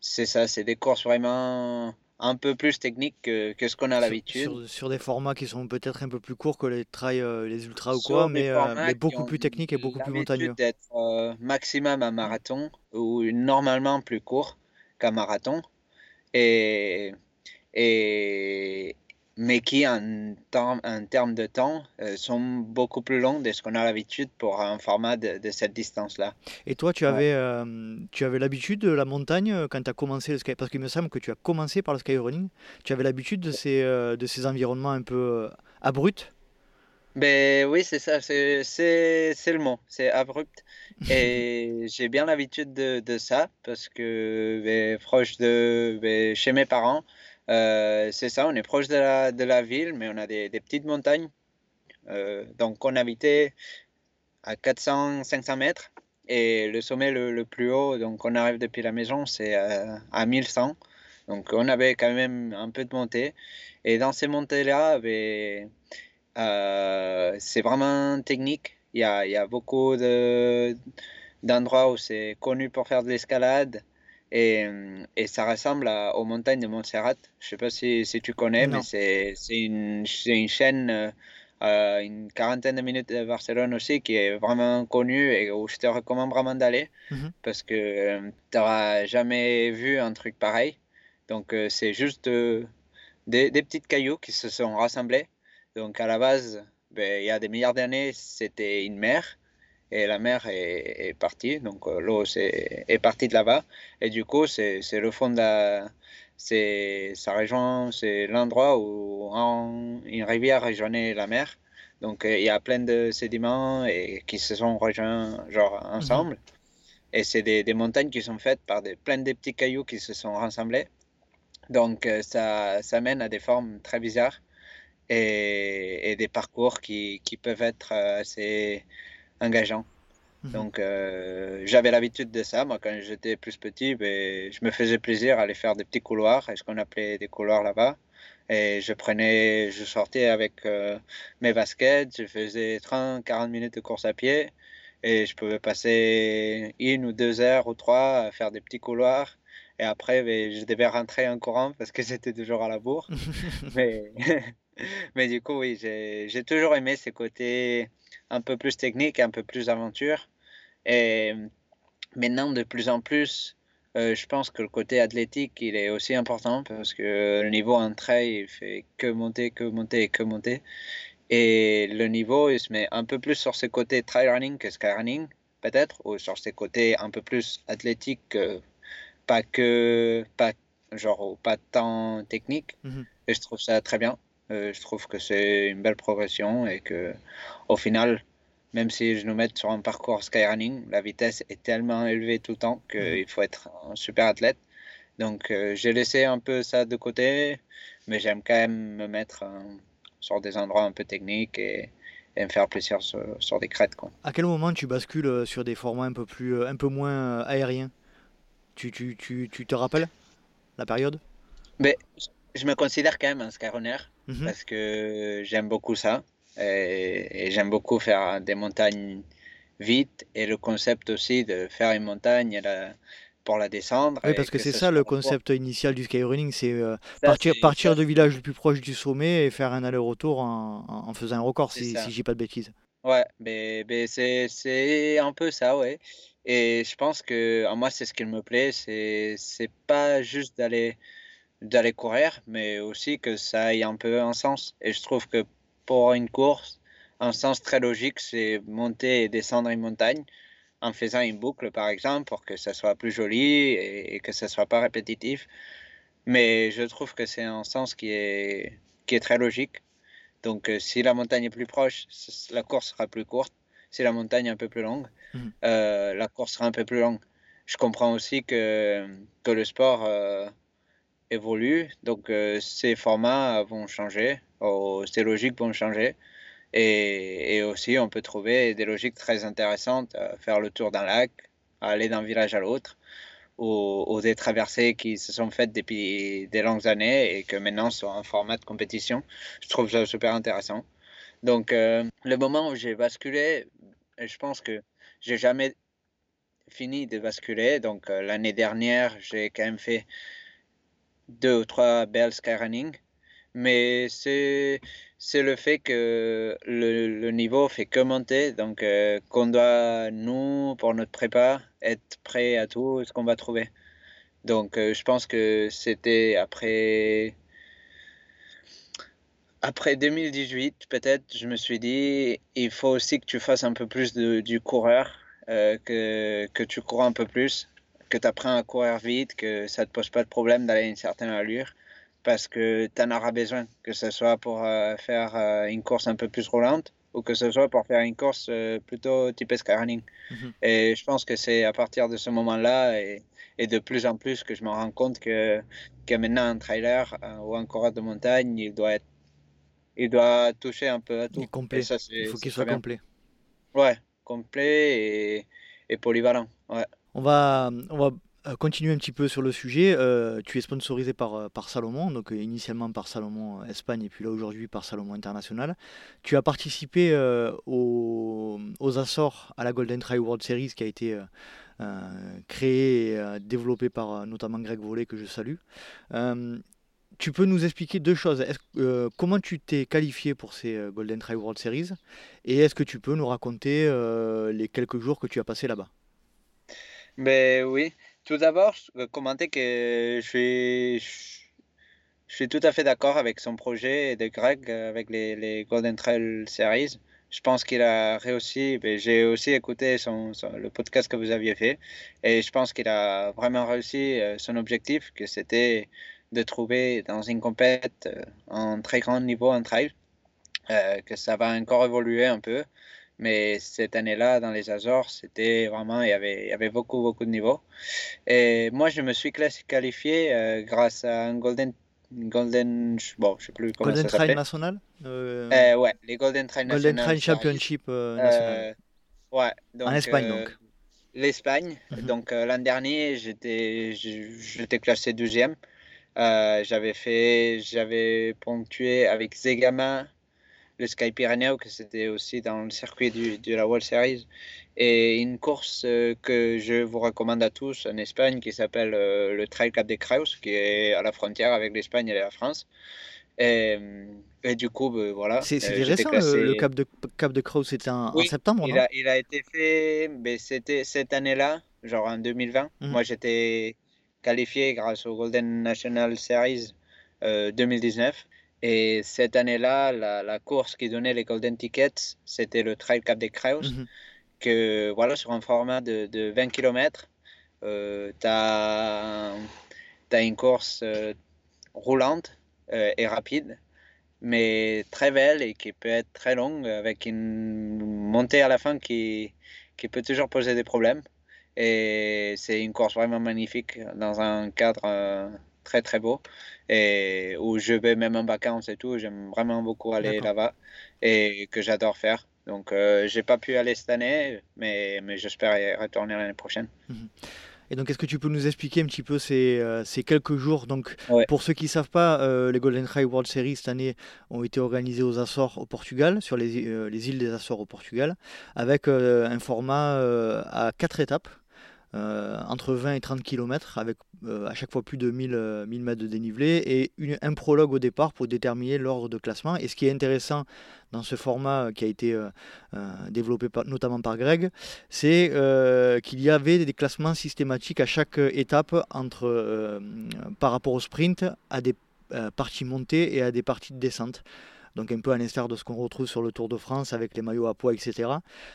C'est ça, c'est des courses vraiment un peu plus techniques que, que ce qu'on a l'habitude. Sur, des formats qui sont peut-être un peu plus courts que les trails, les ultras ou quoi, mais, mais beaucoup plus techniques et beaucoup plus montagneux. d'être maximum un marathon ou normalement plus court marathon, et, et, mais qui en, en termes de temps euh, sont beaucoup plus longs de ce qu'on a l'habitude pour un format de, cette distance-là. Et toi, tu avais, euh, tu avais l'habitude de la montagne euh, quand tu as commencé le sky Parce qu'il me semble que tu as commencé par le skyrunning. Tu avais l'habitude de ces, de ces environnements un peu abrupts? Ben oui, c'est ça, c'est le mot, c'est abrupt. Et j'ai bien l'habitude de, de, ça parce que ben, proche de ben, chez mes parents, c'est ça, on est proche de la, ville, mais on a des, petites montagnes. Euh, donc on habitait à 400-500 mètres et le sommet le, plus haut, donc on arrive depuis la maison, c'est à, à 1100. Donc on avait quand même un peu de montée. Et dans ces montées-là, ben, euh, c'est vraiment technique. Il y a beaucoup d'endroits où c'est connu pour faire de l'escalade. Et, et, ça ressemble aux montagnes de Montserrat. Je ne sais pas si, si, tu connais, mais c'est une, une, chaîne, euh, une quarantaine de minutes de Barcelone aussi, qui est vraiment connue et où je te recommande vraiment d'aller mhm. parce que euh, tu n'auras jamais vu un truc pareil. Donc c'est juste des, des petites cailloux qui se sont rassemblés donc à la base ben, il y a des milliards d'années, c'était une mer et la mer est, partie, donc euh, l'eau est, est, partie de là-bas. Et du coup, c'est le fond de la. Ça rejoint, c'est l'endroit où une rivière rejoignait la mer. Donc euh, il y a plein de sédiments et, qui se sont rejoints genre, mhm. ensemble. Et c'est des, des, montagnes qui sont faites par des, plein de petits cailloux qui se sont rassemblés. Donc euh, ça, ça mène à des formes très bizarres et, et des parcours qui, qui, peuvent être assez engageant. Mhm. Donc euh, j'avais l'habitude de ça. Moi, quand j'étais plus petit, ben, je me faisais plaisir à aller faire des petits couloirs, ce qu'on appelait des couloirs là-bas. Et je prenais, je sortais avec euh, mes baskets, je faisais 30, 40 minutes de course à pied. Et je pouvais passer une ou deux heures ou trois à faire des petits couloirs. Et après, ben, je devais rentrer en courant parce que j'étais toujours à la bourre. mais, mais du coup, oui, j'ai toujours aimé ces côtés un peu plus technique, un peu plus aventure. Et maintenant, de plus en plus, euh, je pense que le côté athlétique, il est aussi important parce que le niveau en trail, il fait que monter, que monter, que monter. Et le niveau, il se met un peu plus sur ses côtés trail running que skyrunning, peut-être, ou sur ses côtés un peu plus athlétiques, pas que, pas, genre, pas tant technique. Mhm. Et je trouve ça très bien. Euh, je trouve que c'est une belle progression et que au final, même si je nous mets sur un parcours skyrunning, la vitesse est tellement élevée tout le temps qu'il faut être un super athlète. Donc euh, j'ai laissé un peu ça de côté, mais j'aime quand même me mettre sur des endroits un peu techniques et, me faire plaisir sur, des crêtes. Quoi. À quel moment tu bascules euh, sur des formats un peu, plus, un peu moins aériens? Tu, tu, tu, tu, te rappelles la période? Mais, Je me considère quand même un skyrunner. Mhm. parce que j'aime beaucoup ça. Et, j'aime beaucoup faire des montagnes vite et le concept aussi de faire une montagne pour la descendre. Oui, parce que, c'est ça le concept initial du skyrunning, c'est euh, partir, partir du village le plus proche du sommet et faire un aller-retour en, en, faisant un record, si, si j'ai pas de bêtises. Ouais, mais, mais c'est un peu ça, ouais. Et je pense que moi, c'est ce qui me plaît, c'est pas juste d'aller d'aller courir, mais aussi que ça ait un peu un sens. Et je trouve que pour une course, un sens très logique, c'est monter et descendre une montagne en faisant une boucle, par exemple, pour que ça soit plus joli et, que ça soit pas répétitif. Mais je trouve que c'est un sens qui est, qui est très logique. Donc, euh, si la montagne est plus proche, la course sera plus courte. Si la montagne est un peu plus longue, mmh. euh, la course sera un peu plus longue. Je comprends aussi que, que le sport euh, évolue, donc euh, ces formats vont changer, ces logiques vont changer. Et, aussi, on peut trouver des logiques très intéressantes, à faire le tour d'un lac, aller d'un village à l'autre, ou, des traversées qui se sont faites depuis des longues années et que maintenant sont en format de compétition. Je trouve ça super intéressant. Donc, euh, le moment où j'ai basculé, je pense que j'ai jamais fini de basculer. Donc, euh, l'année dernière, j'ai quand même fait deux ou trois belles skyrunning, mais c'est le fait que le, le, niveau fait que monter, donc euh, qu'on doit, nous, pour notre prépa, être prêt à tout ce qu'on va trouver. Donc euh, je pense que c'était après, après 2018, peut-être, je me suis dit, il faut aussi que tu fasses un peu plus de, du coureur, euh, que, que tu cours un peu plus que tu apprends à courir vite, que ça ne te pose pas de problème d'aller à une certaine allure, parce que tu en auras besoin, que ce soit pour euh, faire euh, une course un peu plus roulante ou que ce soit pour faire une course euh, plutôt type running. Mhm. Et je pense que c'est à partir de ce moment-là et, et, de plus en plus que je me rends compte que, que maintenant un trailer ou un coureur de montagne, il doit être il doit toucher un peu à tout. complet. il faut qu'il soit complet. Ouais, complet et, et polyvalent. Ouais. On va, on va euh, continuer un petit peu sur le sujet. Euh, tu es sponsorisé par, euh, par Salomon, donc initialement par Salomon Espagne et puis là aujourd'hui par Salomon International. Tu as participé aux, aux, Açores à la Golden Trail World Series qui a été créée et développée par notamment Greg Vollet que je salue. tu peux nous expliquer deux choses. comment tu t'es qualifié pour ces Golden Trail World Series? Et est-ce que tu peux nous raconter les quelques jours que tu as passé là-bas? Ben oui, tout d'abord, je commenter que je suis, je suis tout à fait d'accord avec son projet de Greg avec les, les Golden Trail Series. Je pense qu'il a réussi. J'ai aussi écouté son, le podcast que vous aviez fait et je pense qu'il a vraiment réussi son objectif, que c'était de trouver dans une compète un très grand niveau en trail, que ça va encore évoluer un peu. Mais cette année-là, dans les Azores, c'était vraiment, il y, avait, il y avait beaucoup, beaucoup de niveaux. Et moi, je me suis qualifié euh, grâce à un Golden Golden, bon, je sais plus comment Golden ça Trail National euh... Euh, Ouais, les Golden Trail Golden Trail Championship euh, National. ouais, donc, en Espagne donc. L'Espagne. Mm -hmm. Donc l'an dernier, j'étais, j'étais classé 12e. j'avais fait, j'avais ponctué avec Zegama, le Sky Pyrénées, que c'était aussi dans le circuit du, de la World Series. Et une course euh, que je vous recommande à tous en Espagne qui s'appelle euh, le Trail Cap de Creus, qui est à la frontière avec l'Espagne et la France. Et, euh, et, du coup, ben, voilà. C'est récent classé... le, Cap de, Cap de Creus, c'était en, oui, en, septembre, il non? a, il a été fait, mais c'était cette année-là, genre en 2020. Mmh. Moi, j'étais qualifié grâce au Golden National Series euh, 2019. Et cette année-là, la, la, course qui donnait les Golden Tickets, c'était le Trail Cap des Creus. Mmh. Que voilà, sur un format de, de 20 km, euh, tu as, as, une course euh, roulante euh, et rapide, mais très belle et qui peut être très longue, avec une montée à la fin qui, qui peut toujours poser des problèmes. Et c'est une course vraiment magnifique dans un cadre très très beau et où je vais même en vacances et tout. J'aime vraiment beaucoup aller là-bas et que j'adore faire. Donc, euh, j'ai pas pu aller cette année, mais, mais j'espère y retourner l'année prochaine. Mhm. Et donc, est-ce que tu peux nous expliquer un petit peu ces, euh, ces quelques jours? Donc, ouais. pour ceux qui ne savent pas, euh, les Golden Trail World Series cette année ont été organisés aux Açores au Portugal, sur les, euh, les îles des Açores au Portugal, avec un format à quatre étapes. Euh, entre 20 et 30 km avec euh, à chaque fois plus de 1000, euh, 1000 mètres de dénivelé et un prologue au départ pour déterminer l'ordre de classement. Et ce qui est intéressant dans ce format qui a été développé notamment par Greg, c'est qu'il y avait des classements systématiques à chaque étape entre, par rapport au sprint à des parties montées et à des parties de descente donc un peu à l'instar de ce qu'on retrouve sur le Tour de France avec les maillots à poids, etc.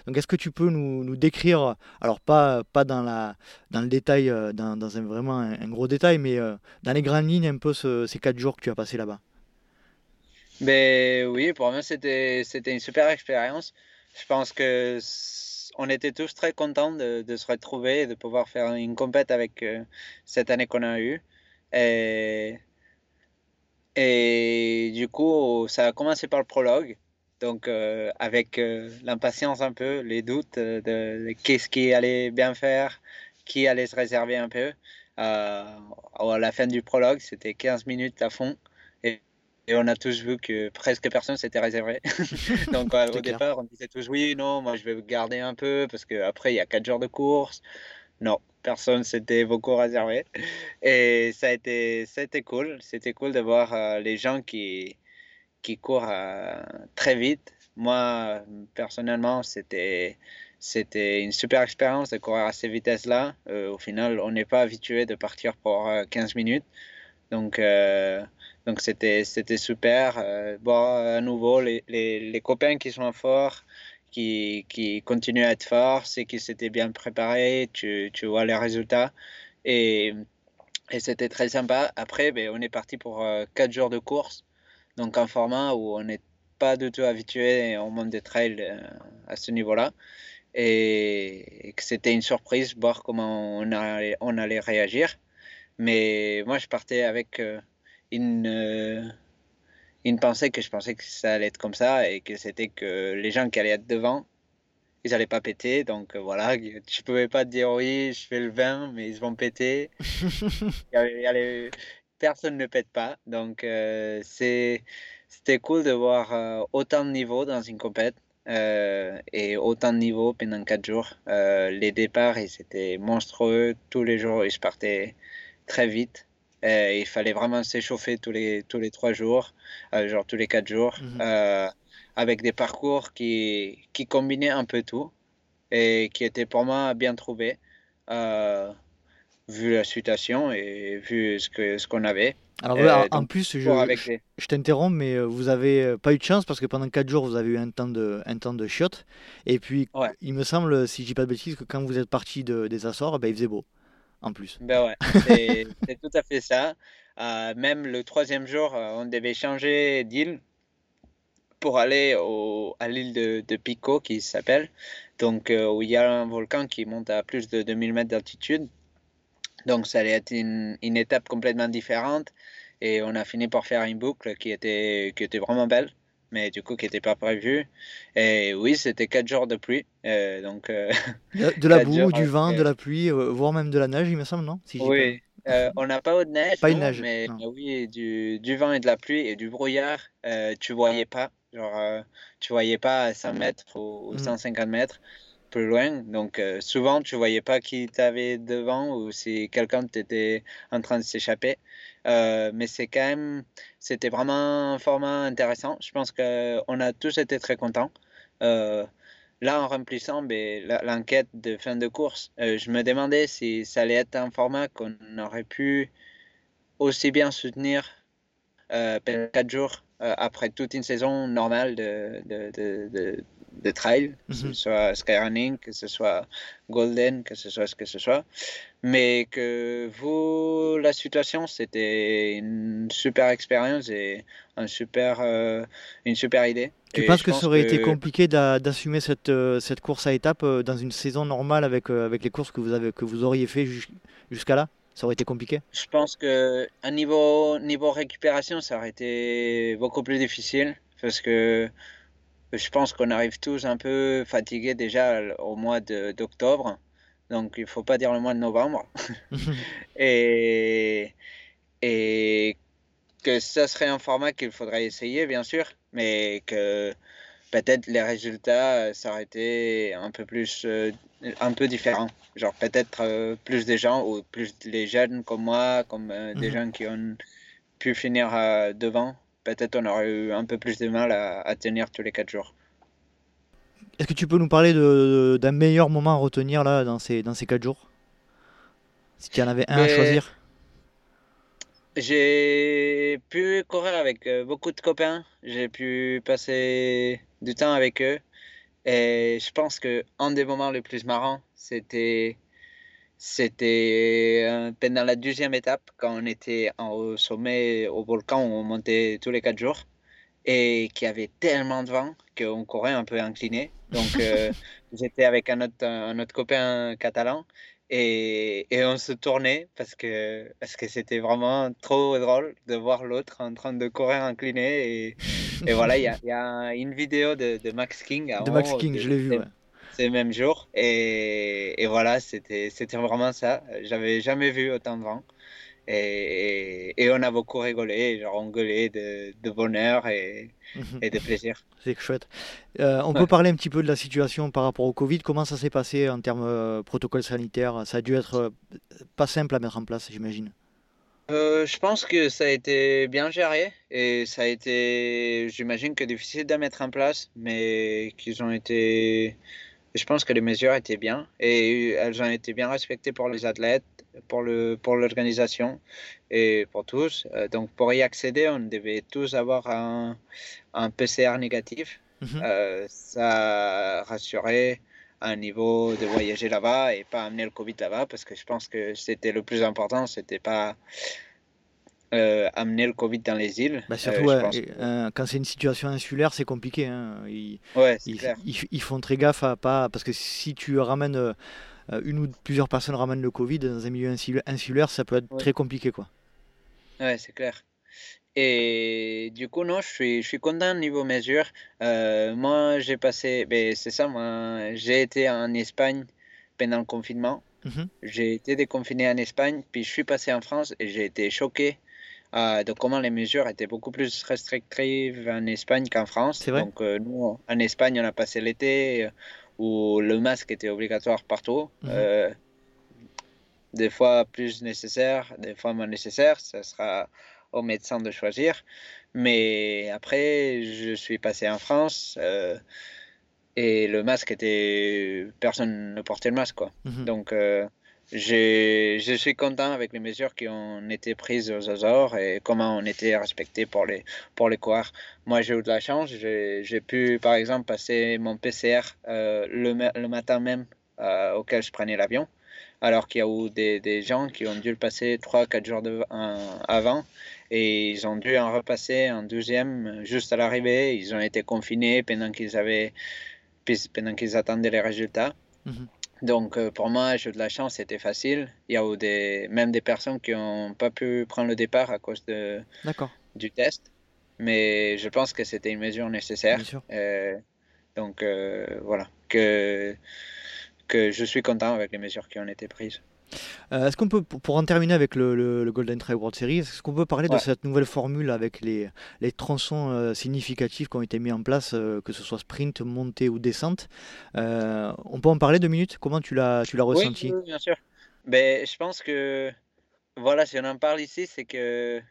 Donc est-ce que tu peux nous, décrire, alors pas, dans, la, dans le détail, euh, dans, un, vraiment un, gros détail, mais euh, dans les grandes lignes un peu ce, ces quatre jours que tu as passé là-bas? Ben, Oui, pour moi c'était une super expérience. Je pense que on était tous très contents de, de, se retrouver et de pouvoir faire une compète avec euh, cette année qu'on a eue. Et et du coup, ça a commencé par le prologue, donc euh, avec euh, l'impatience un peu, les doutes de, de qu'est-ce qui allait bien faire, qui allait se réserver un peu. Euh, à la fin du prologue, c'était 15 minutes à fond. Et, et, on a tous vu que presque personne s'était réservé. donc au clair. départ, on disait tous oui, non, moi je vais garder un peu parce qu'après, il y a 4 jours de course. Non, personne s'était beaucoup réservé. Et ça a été, été cool. C'était cool de voir euh, les gens qui, qui courent euh, très vite. Moi, personnellement, c'était, c'était une super expérience de courir à ces vitesses-là. Euh, au final, on n'est pas habitué de partir pour 15 minutes. Donc, donc c'était, c'était super. voir à nouveau les, les, les copains qui sont forts qui, qui continue à être fort, c'est qu'il s'était bien préparé, tu, tu, vois les résultats. Et, et c'était très sympa. Après, ben, on est parti pour euh, 4 jours de course, donc un format où on n'est pas du tout habitué au monde des trails euh, à ce niveau-là. Et, et, que c'était une surprise, voir comment on allait, on allait réagir. Mais moi, je partais avec euh, une une pensée que je pensais que ça allait être comme ça et que c'était que les gens qui allaient être devant, ils n'allaient pas péter. Donc euh, voilà, je pouvais pas te dire oui, je fais le vin, mais ils vont péter. Personne ne pète pas. Donc euh, c'était cool de voir euh, autant de niveaux dans une compète. Euh, et autant de niveaux pendant 4 jours. Les départs, ils étaient monstrueux. Tous les jours, ils partaient très vite. Euh, il fallait vraiment s'échauffer tous les, tous les trois jours, euh, genre tous les quatre jours, mm -hmm. euh, avec des parcours qui, qui combinaient un peu tout et qui étaient pour moi bien trouvés. Euh, vu la situation et vu ce qu'on ce qu'on avait. Alors, en donc, plus, je, avec je- les- je t'interromps, mais vous avez euh, pas eu de chance parce que pendant 4 jours, vous avez eu un temps de, un temps de chiotte. Et puis, Ouais. il me semble, si je dis pas de bêtises, que quand vous êtes parti de, des Açores, ben, il faisait beau, en plus. Ben ouais, c'est tout à fait ça. Euh, même le troisième jour, euh, on devait changer d'île pour aller au, à l'île de, de Pico, qui s'appelle, donc euh, où il y a un volcan qui monte à plus de 2000 mètres d'altitude. Donc ça allait être une, une étape complètement différente et on a fini par faire une boucle qui était, qui était vraiment belle, mais du coup qui n'était pas prévue. Et oui, c'était quatre jours de pluie, euh, donc euh, De, de la boue, jours du vent, avec, de la pluie, euh, voire même de la neige, il me semble, non? Si Oui, euh, on n'a pas eu de neige, Pas une neige, mais non. oui, du, du vent et de la pluie et du brouillard, tu voyais pas, genre, tu voyais pas à 100 mètres ou, ou Mhm. 150 mètres plus loin, donc euh, souvent tu voyais pas qui t'avait devant ou si quelqu'un t'était en train de s'échapper, Euh, mais c'est quand même, c'était vraiment un format intéressant, je pense qu'on a tous été très contents. Euh, Là, en remplissant ben, l'enquête de fin de course, euh, je me demandais si ça allait être un format qu'on aurait pu aussi bien soutenir pendant 4 jours après toute une saison normale de, de, de, de- de trail, que ce Mhm. soit skyrunning, que ce soit golden, que ce soit ce que ce soit. Mais que vous, la situation, c'était une super expérience et un super, euh, une super idée. Tu Et penses que pense ça aurait été compliqué d'a- d'assumer cette, euh, cette course à étapes euh, dans une saison normale avec, avec les courses que vous avez, que vous auriez fait jus- jusqu'à là? Ça aurait été compliqué? Je pense que à niveau, niveau récupération, ça aurait été beaucoup plus difficile parce que je pense qu'on arrive tous un peu fatigués déjà au mois d'octobre. Donc il faut pas dire le mois de novembre. Et, et que ça serait un format qu'il faudrait essayer, bien sûr, mais que peut-être les résultats, euh, ça aurait été un peu plus, euh, un peu différent. Genre peut-être euh, plus des gens ou plus les jeunes comme moi, comme euh, des Mhm. gens qui ont pu finir euh, devant. Peut-être on aurait eu un peu plus de mal à, à tenir tous les quatre jours. Est-ce que tu peux nous parler d'un meilleur moment à retenir là dans ces, dans ces 4 jours? Si tu en avais un à choisir? j'ai pu courir avec euh, beaucoup de copains, j'ai pu passer du temps avec eux. Et je pense que un des moments les plus marrants, c'était c'était euh, pendant la deuxième étape, quand on était au sommet, au volcan, où on montait tous les quatre jours, et qu'il y avait tellement de vent qu'on courait un peu incliné. Donc euh, j'étais avec un autre, un autre copain catalan, et, et on se tournait parce que parce que c'était vraiment trop drôle de voir l'autre en train de courir incliné. Et, et voilà, il y a, il y a une vidéo de, de Max King à De Max King, de je l'ai vu, ouais. ces mêmes jours. Et, et voilà, c'était c'était vraiment ça. J'avais jamais vu autant de vent. Et, on a beaucoup rigolé, genre on gueulait de, de bonheur et, Mhm. et de plaisir. C'est chouette. Euh, on Ouais. peut parler un petit peu de la situation par rapport au Covid. Comment ça s'est passé en termes euh, protocole sanitaire? Ça a dû être euh, pas simple à mettre en place, j'imagine. Euh, je pense que ça a été bien géré et ça a été, j'imagine que difficile à mettre en place, mais qu'ils ont été, je pense que les mesures étaient bien et elles ont été bien respectées pour les athlètes, pour le, pour l'organisation et pour tous. Euh, donc pour y accéder, on devait tous avoir un, un PCR négatif. Mhm. Euh, ça rassurait un niveau de voyager là-bas et pas amener le Covid là-bas parce que je pense que c'était le plus important, c'était pas euh, amener le Covid dans les îles. Bah Euh, surtout, ouais, euh, quand c'est une situation insulaire, c'est compliqué. hein. Ils, Ouais, c'est ils- clair. ils- ils font très gaffe à pas. Parce que si tu ramènes. une ou plusieurs personnes ramènent le Covid dans un milieu insulaire, ça peut être Ouais. très compliqué, quoi. Ouais, c'est clair. Et du coup, non, je suis, je suis content niveau mesure. Moi, j'ai passé, ben, c'est ça, moi, j'ai été en Espagne pendant le confinement. Mhm. J'ai été déconfiné en Espagne, puis je suis passé en France et j'ai été choqué euh, de comment les mesures étaient beaucoup plus restrictives en Espagne qu'en France. C'est vrai? Donc, euh, nous, en Espagne, on a passé l'été euh, où le masque était obligatoire partout. Mhm. Euh, des fois plus nécessaire, des fois moins nécessaire. Ça sera au médecin de choisir. Mais après, je suis passé en France et le masque était. Personne ne portait le masque, quoi. Mhm. Donc, euh, je suis content avec les mesures qui ont été prises aux Azores et comment on était respecté pour les, pour les coureurs. Moi, j'ai eu de la chance. J'ai pu, par exemple, passer mon PCR euh, le, matin même euh, auquel je prenais l'avion, alors qu'il y a eu des, gens qui ont dû le passer 3-4 jours avant et ils ont dû en repasser un deuxième juste à l'arrivée. Ils ont été confinés pendant qu'ils avaient attendaient les résultats. Mhm. Donc euh, pour moi, j'ai eu de la chance, c'était facile. Il y a eu des, même des personnes qui n'ont pas pu prendre le départ à cause de, du test. Mais je pense que c'était une mesure nécessaire. Euh, donc euh, voilà, que, que je suis content avec les mesures qui ont été prises. Euh, est-ce qu'on peut, pour en terminer avec le, Golden Trail World Series, est-ce qu'on peut parler de cette nouvelle formule avec les, les tronçons euh, significatifs qui ont été mis en place, euh, que ce soit sprint, montée ou descente On peut en parler deux minutes? Comment tu l'as, tu l'as ressenti? oui, bien sûr. Ben, je pense que, voilà, si on en parle ici, c'est que,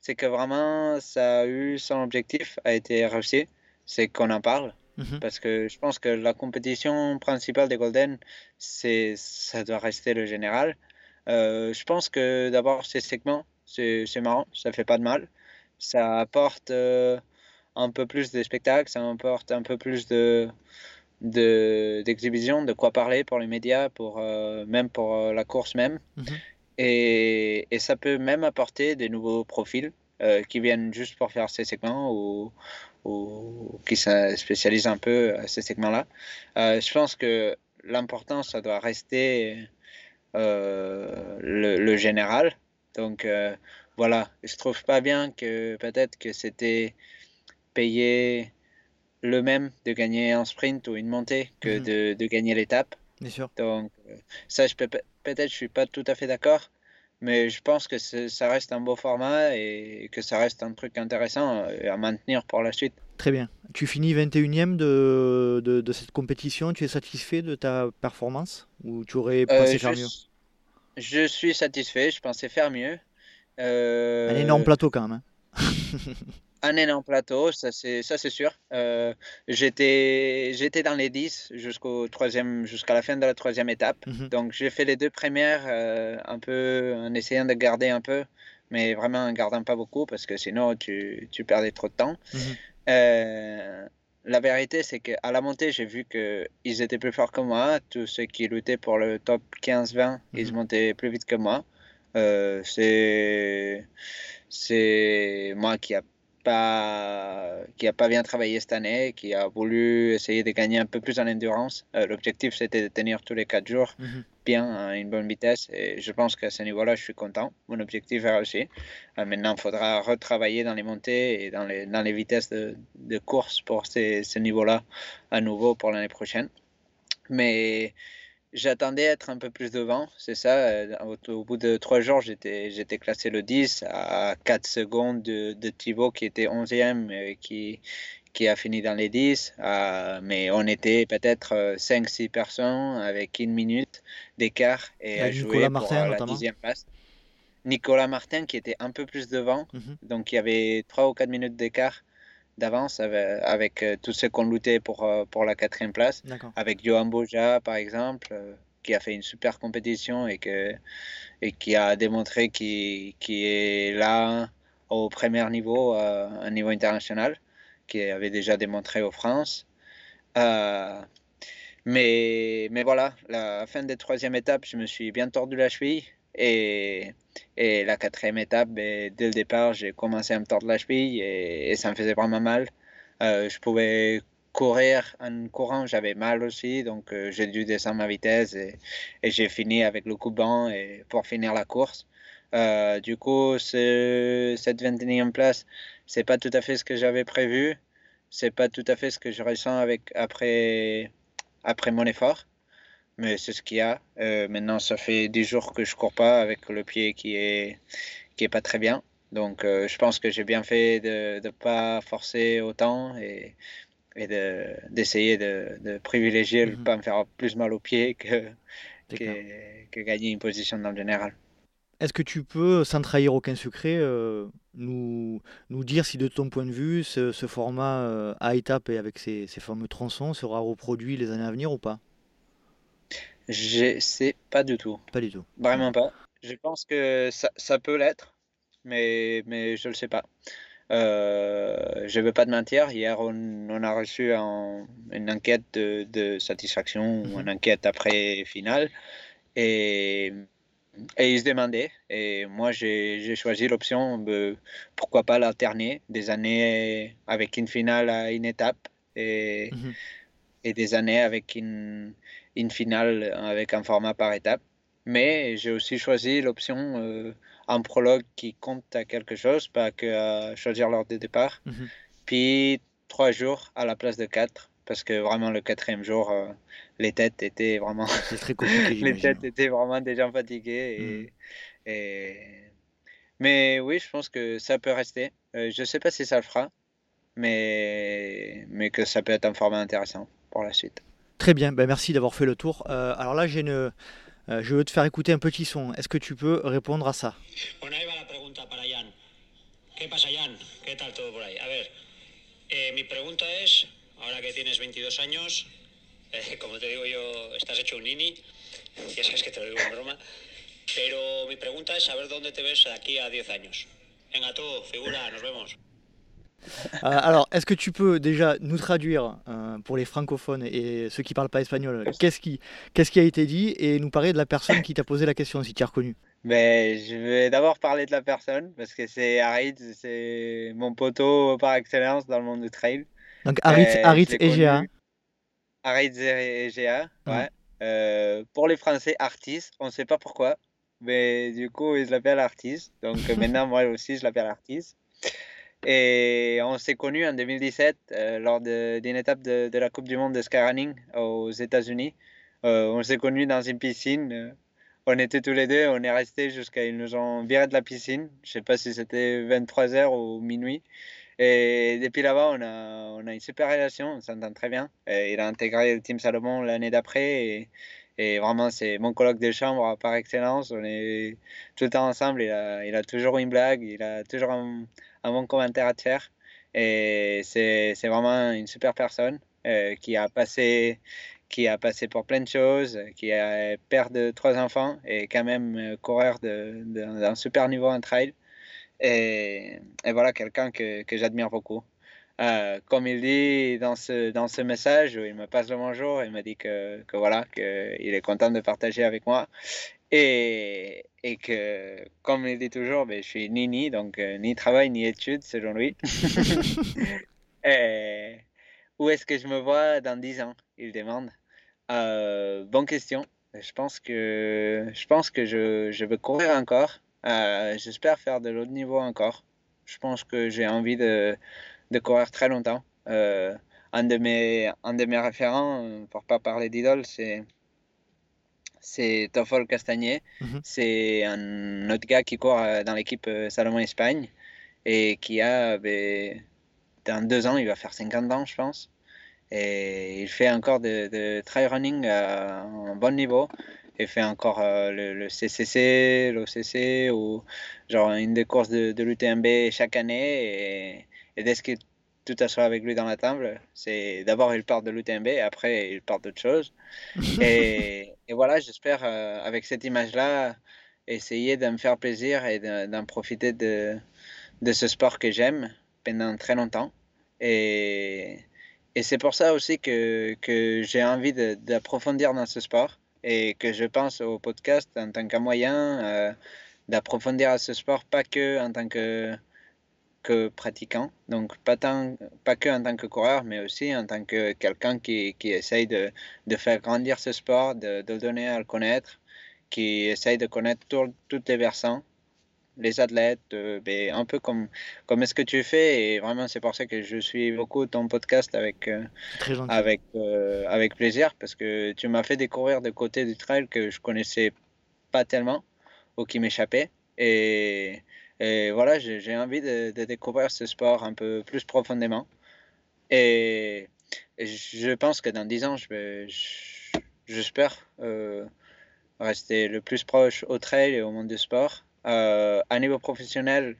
c'est que vraiment ça a eu son objectif, a été réussi, c'est qu'on en parle. Mhm. Parce que je pense que la compétition principale des Golden, c'est, ça doit rester le général. Euh, je pense que d'abord, ces segments, c'est, marrant, ça fait pas de mal. Ça apporte euh, un peu plus de spectacles, ça apporte un peu plus de, de, d'exhibition, de quoi parler pour les médias, pour, euh, même pour la course même. Mhm. Et, et, ça peut même apporter des nouveaux profils qui viennent juste pour faire ces segments ou, ou qui se spécialisent un peu à ces segments-là. Euh, je pense que l'important, ça doit rester euh, le, général. Donc euh, voilà, je trouve pas bien que peut-être que c'était payé le même de gagner un sprint ou une montée que mhm. de, de, gagner l'étape. Bien sûr. Donc ça, je peux peut-être je suis pas tout à fait d'accord. Mais je pense que ça reste un beau format et que ça reste un truc intéressant euh, à maintenir pour la suite. Très bien. Tu finis 21e de, de, de cette compétition. Tu es satisfait de ta performance ou tu aurais euh, pensé faire mieux? Je suis satisfait. Je pensais faire mieux. Euh... Un énorme plateau quand même. Hein. un énorme plateau, ça c'est sûr. Euh, j'étais dans les 10 jusqu'au troisième jusqu'à la fin de la troisième étape. Mhm. Donc j'ai fait les deux premières euh, un peu en essayant de garder un peu, mais vraiment en gardant pas beaucoup parce que sinon tu, tu perdais trop de temps. Mhm. Euh, la vérité, c'est qu'à la montée, j'ai vu qu'ils étaient plus forts que moi. Tous ceux qui luttaient pour le top 15-20, ils mhm. montaient plus vite que moi. c'est c'est moi qui a qui a pas bien travaillé cette année, qui a voulu essayer de gagner un peu plus en endurance. Euh, l'objectif, c'était de tenir tous les quatre jours mhm. bien à une bonne vitesse. Et je pense qu'à ce niveau-là, je suis content. Mon objectif est réussi. Euh, maintenant, il faudra retravailler dans les montées et dans les, dans les vitesses de, de course pour ces, ce niveau-là à nouveau pour l'année prochaine. Mais J'attendais être un peu plus devant, c'est ça. Euh, au, bout de trois jours, j'étais, classé le 10 à 4 secondes de, de Thibaut qui était 11e et qui, qui a fini dans les 10. Euh, mais on était peut-être 5-6 euh, personnes avec une minute d'écart et à jouer pour la 10e place. Nicolas Martin qui était un peu plus devant, mhm. donc il y avait 3 ou 4 minutes d'écart d'avance avec, avec euh, tous ceux qu'on luttait pour, euh, pour la quatrième place. Avec Johan Boja, par exemple, euh, qui a fait une super compétition et, que, et qui a démontré qu'il est là au premier niveau, un niveau international, qui avait déjà démontré aux France. mais, mais voilà, la fin des troisième étape, je me suis bien tordu la cheville. Et, la quatrième étape, ben, dès le départ, j'ai commencé à me tordre la cheville et, ça me faisait vraiment mal. Euh, je pouvais courir en courant, j'avais mal aussi, donc euh, j'ai dû descendre ma vitesse et, j'ai fini avec le coup banc pour finir la course. Euh, du coup, cette 21e place, c'est pas tout à fait ce que j'avais prévu. C'est pas tout à fait ce que je ressens après mon effort mais c'est ce qu'il y a. Euh, maintenant, ça fait 10 jours que je cours pas avec le pied qui est, qui est pas très bien. Donc, euh, je pense que j'ai bien fait de ne pas forcer autant et, et d'essayer de, de, privilégier de ne mhm. pas me faire plus mal au pied que, que, gagner une position dans le général. Est-ce que tu peux, sans trahir aucun secret, euh, nous, nous dire si de ton point de vue, ce, ce format à étape et avec ces, ces fameux tronçons sera reproduit les années à venir ou pas? Je sais pas du tout. Pas du tout. Vraiment pas. Je pense que ça, ça peut l'être, mais, mais je le sais pas. Euh, je ne veux pas te mentir, hier on, on a reçu un, une enquête de, de satisfaction, Mhm. une enquête après finale, et, et ils se demandaient, et moi j'ai choisi l'option, pourquoi pas l'alterner, des années avec une finale à une étape, et, Mhm. et des années avec une, une finale avec un format par étape. Mais j'ai aussi choisi l'option euh, un prologue qui compte à quelque chose, pas que à choisir l'ordre de départ. Mhm. Puis trois jours à la place de quatre, parce que vraiment le quatrième jour, euh, les têtes étaient vraiment, C'est très compliqué, les têtes étaient vraiment déjà fatiguées. Et, et- Mais oui, je pense que ça peut rester. Euh, je sais pas si ça le fera, mais mais que ça peut être un format intéressant pour la suite. Très bien, ben merci d'avoir fait le tour. Euh, alors là, j'ai une, euh, je veux te faire écouter un petit son. Est-ce que tu peux répondre à ça? Bueno, ahí va la pregunta para Jan. ¿Qué pasa, Jan? ¿Qué tal todo por ahí? A ver, eh, mi pregunta es, ahora que tienes 22 años, eh, como te digo yo, estás hecho un nini, ya sabes que te lo digo en broma, pero mi pregunta es saber dónde te ves de aquí a 10 años. Venga tú, figura, nos vemos. Euh, alors, est-ce que tu peux déjà nous traduire euh, pour les francophones et ceux qui parlent pas espagnol, qu'est-ce qui, qu'est-ce qui a été dit et nous parler de la personne qui t'a posé la question, si tu as reconnu? Mais je vais d'abord parler de la personne parce que c'est Harid, c'est mon poteau par excellence dans le monde du trail. Donc, Aritz, Euh, Egea. connu. Harid Egea, Mhm. ouais. Euh, pour les Français, Artis, on ne sait pas pourquoi, mais du coup, ils l'appellent Artis. Donc maintenant, moi aussi, je l'appelle Artis. Et on s'est connus en 2017 euh, lors d'une étape de, la Coupe du Monde de skyrunning aux États-Unis. Euh, on s'est connus dans une piscine. euh, on était tous les deux, on est restés jusqu'à. Ils nous ont viré de la piscine. Je sais pas si c'était 23h ou minuit. Et depuis là-bas, on a, une super relation, on s'entend très bien. Il a intégré le Team Salomon l'année d'après. Et, vraiment, c'est mon coloc de chambre par excellence. On est tout le temps ensemble. Il a, il a toujours une blague, il a toujours un, un bon commentaire à te faire. Et c'est vraiment une super personne euh, qui a passé qui a passé pour plein de choses, qui est père de trois enfants et quand même euh, coureur d'un super niveau en trail. Et, et voilà, quelqu'un que, que j'admire beaucoup. Euh, comme il dit dans ce, dans ce message où il me passe le bonjour, il me dit que, que voilà, qu'il est content de partager avec moi. Et, et que, comme il dit toujours, ben, je suis ni ni, donc euh, ni travail ni études selon lui. Et où est-ce que je me vois dans 10 ans Il demande. Euh, bonne question. Je pense que, je pense que je, je veux courir encore. Euh, J'espère faire de l'autre niveau encore. Je pense que j'ai envie de, de courir très longtemps. Un, de mes, un de mes référents, pour pas parler d'idole, c'est c'est Toffol Castagné. Mhm. C'est un autre gars qui court euh, dans l'équipe euh, Salomon Espagne et qui a, ben, dans deux ans, il va faire 50 ans, je pense. Et il fait encore de, de trail running à un bon niveau. Il fait encore euh, le, le CCC, l'OCC ou genre une des courses de, de l'UTMB chaque année. Et, et dès que tout assoit avec lui dans la table, c'est d'abord il part de l'UTMB et après il part d'autre chose. Et, et voilà, j'espère euh, avec cette image-là essayer de me faire plaisir et de- d'en profiter de, ce sport que j'aime pendant très longtemps. Et, c'est pour ça aussi que, j'ai envie d'approfondir dans ce sport et que je pense au podcast en tant qu'un moyen euh, d'approfondir à ce sport, pas que en tant que, que pratiquant, donc pas, tant, pas que en tant que coureur, mais aussi en tant que quelqu'un qui, qui essaye de, de faire grandir ce sport, de, de le donner à le connaître, qui essaye de connaître tout- tous les versants, les athlètes, euh, ben, un peu comme, comme ce que tu fais. Et vraiment, c'est pour ça que je suis beaucoup ton podcast avec, euh, avec, euh, avec plaisir, parce que tu m'as fait découvrir des côtés du trail que je connaissais pas tellement ou qui m'échappaient. Et, et voilà, j'ai envie de, découvrir ce sport un peu plus profondément. Et, je pense que dans 10 ans, j'espère euh, rester le plus proche au trail et au monde du sport. Euh, à niveau professionnel,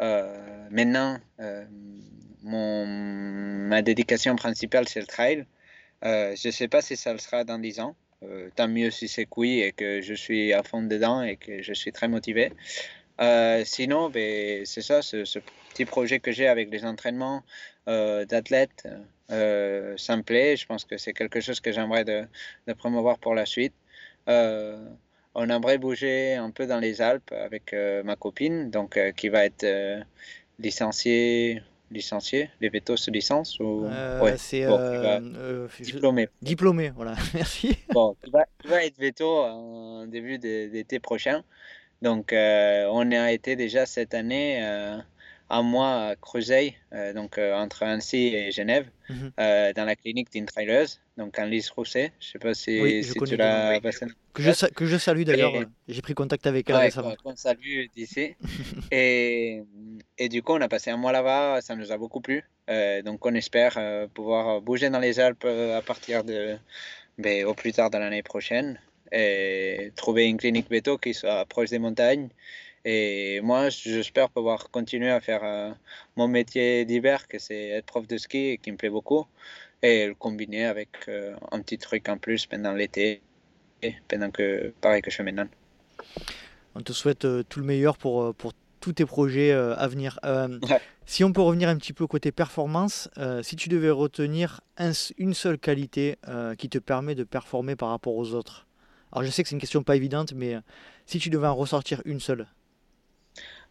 euh, maintenant, euh, mon, ma dédication principale, c'est le trail. Je ne sais pas si ça le sera dans 10 ans, tant mieux si c'est oui et que je suis à fond dedans et que je suis très motivé. Sinon, ben, c'est ça, ce, ce, petit projet que j'ai avec les entraînements d'athlètes, ça me plaît. Je pense que c'est quelque chose que j'aimerais de, de, promouvoir pour la suite on aimerait bouger un peu dans les Alpes avec euh, ma copine, donc euh, qui va être euh, licenciée licencié, les vétos se licence ou? Ouais, c'est diplômé. Diplômé, voilà. Merci. Bon, qui va, va, être veto en début d'été prochain. Donc, on a été déjà cette année un mois à Creuseuil, euh, donc euh, entre Annecy et Genève, mhm. euh, dans la clinique d'Intraileuse, donc en Lise Rousset. Je ne sais pas si, tu l'as passé. Que je, que je salue d'ailleurs, j'ai pris contact avec elle ouais, récemment. Qu'on salue d'ici. et, et, du coup, on a passé un mois là-bas, ça nous a beaucoup plu. donc on espère pouvoir bouger dans les Alpes à partir de, ben, au plus tard de l'année prochaine et trouver une clinique béto qui soit proche des montagnes et moi, j'espère pouvoir continuer à faire euh, mon métier d'hiver, que c'est être prof de ski, et qui me plaît beaucoup, et le combiner avec euh, un petit truc en plus pendant l'été, pendant que, pareil que je fais maintenant. On te souhaite euh, tout le meilleur pour, pour tous tes projets à venir. Si on peut revenir un petit peu côté performance, si tu devais retenir une seule qualité qui te permet de performer par rapport aux autres? Alors je sais que c'est une question pas évidente, mais si tu devais en ressortir une seule,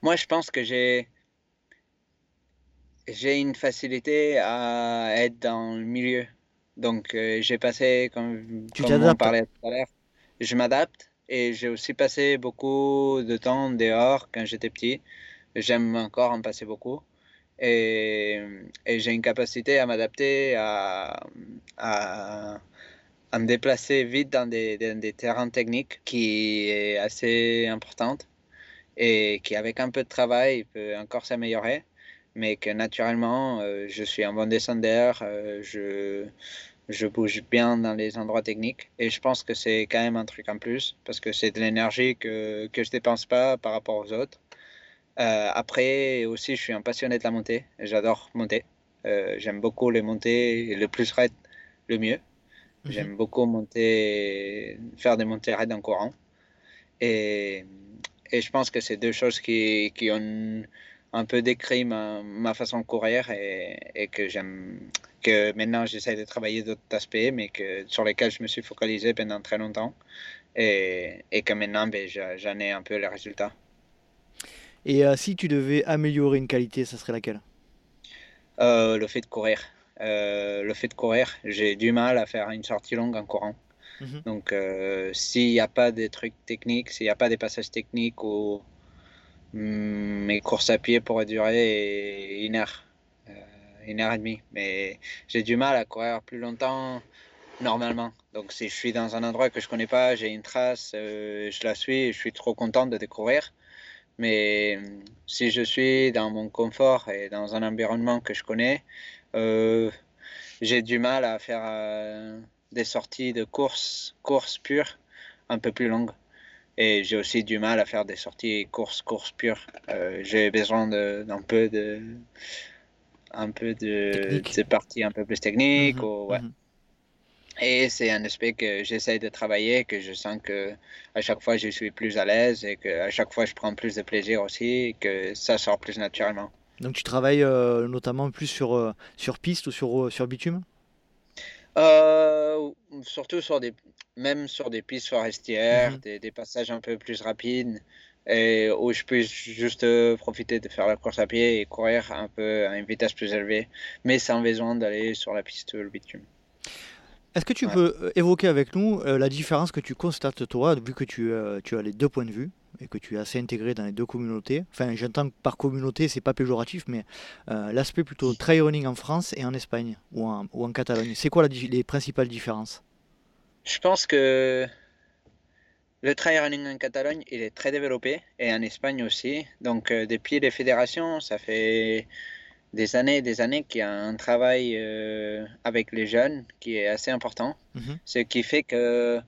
moi, je pense que j'ai j'ai une facilité à être dans le milieu. Donc, euh, j'ai passé, comme, tu comme on parlait tout à l'heure, je m'adapte et j'ai aussi passé beaucoup de temps dehors quand j'étais petit. J'aime encore en passer beaucoup. Et, et j'ai une capacité à m'adapter, à, à, à, me déplacer vite dans des, terrains techniques qui est assez importante et qui avec un peu de travail peut encore s'améliorer, mais que naturellement euh, je suis un bon descendeur, euh, je, je bouge bien dans les endroits techniques et je pense que c'est quand même un truc en plus parce que c'est de l'énergie que, que je dépense pas par rapport aux autres. Euh, après aussi je suis un passionné de la montée, j'adore monter, j'aime beaucoup les montées, le plus raide le mieux. J'aime beaucoup monter, faire des montées raides en courant. Et, et je pense que c'est deux choses qui, qui, ont un peu décrit ma, ma façon de courir et, et que j'aime que maintenant j'essaie de travailler d'autres aspects mais que sur lesquels je me suis focalisé pendant très longtemps et, et que maintenant ben, j'en ai un peu les résultats. Et euh, si tu devais améliorer une qualité, ça serait laquelle? Euh, Le fait de courir. Euh, le fait de courir, j'ai du mal à faire une sortie longue en courant. Mhm. Donc, euh, s'il n'y a pas des trucs techniques, s'il n'y a pas des passages techniques ou mm, mes courses à pied pourraient durer une heure, euh, une heure et demie. Mais j'ai du mal à courir plus longtemps normalement. Donc, si je suis dans un endroit que je connais pas, j'ai une trace, euh, je la suis, je suis trop content de découvrir. Mais mm, si je suis dans mon confort et dans un environnement que je connais, j'ai du mal à faire des sorties de course, course pure un peu plus longues. Et j'ai aussi du mal à faire des sorties course, course pure. Euh, j'ai besoin d'un peu de un peu de, de parties un peu plus techniques. Mhm, ouais. Mhm. Et c'est un aspect que j'essaie de travailler, que je sens que à chaque fois je suis plus à l'aise et que à chaque fois je prends plus de plaisir aussi, et que ça sort plus naturellement. Donc tu travailles euh, notamment plus sur, euh, sur piste ou sur, sur bitume? Euh, surtout sur des, même sur des pistes forestières, mhm. des, des, passages un peu plus rapides, et où je peux juste euh, profiter de faire la course à pied et courir un peu à une vitesse plus élevée, mais sans besoin d'aller sur la piste le bitume. Est-ce que tu peux euh, évoquer avec nous la différence que tu constates toi, vu que tu, tu as les deux points de vue et que tu es assez intégré dans les deux communautés? Enfin, j'entends par communauté, c'est pas péjoratif, mais euh, l'aspect plutôt trail running en France et en Espagne ou en, ou en Catalogne. C'est quoi les principales différences? Je pense que le trail running en Catalogne, il est très développé et en Espagne aussi. Donc, euh, depuis les fédérations, ça fait des années et des années qu'il y a un travail euh, avec les jeunes qui est assez important. Mhm. Ce qui fait que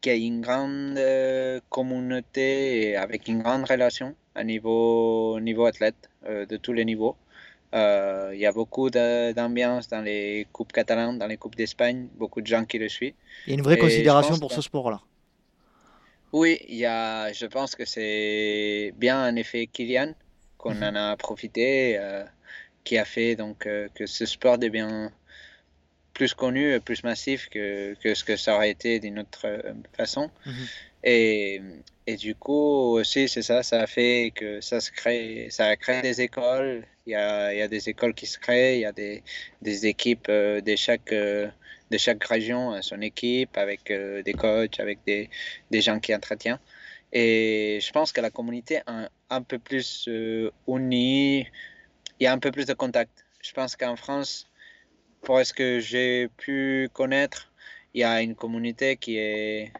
qu'il y a une grande euh, communauté avec une grande relation à niveau, niveau athlète euh, de tous les niveaux. Euh, il y a beaucoup d'ambiance dans les coupes catalanes, dans les coupes d'Espagne, beaucoup de gens qui le suivent. Il y a une vraie considération pour ce sport-là. Oui, il y a, je pense que c'est bien un effet Kylian qu'on mhm. en a profité, euh, qui a fait donc euh, que ce sport devient plus connu, plus massif que, que ce que ça aurait été d'une autre façon. Mhm. Et, et, du coup aussi c'est ça, ça a fait que ça se crée, ça a créé des écoles, il y a, il y a des écoles qui se créent, il y a des, des équipes euh, de, chaque, euh, de chaque région, son équipe, avec euh, des coachs, avec des, des, gens qui entretiennent. Et je pense que la communauté est un, un peu plus unie, il y a un peu plus de contact. Je pense qu'en France, pour ce que j'ai pu connaître, il y a une communauté qui est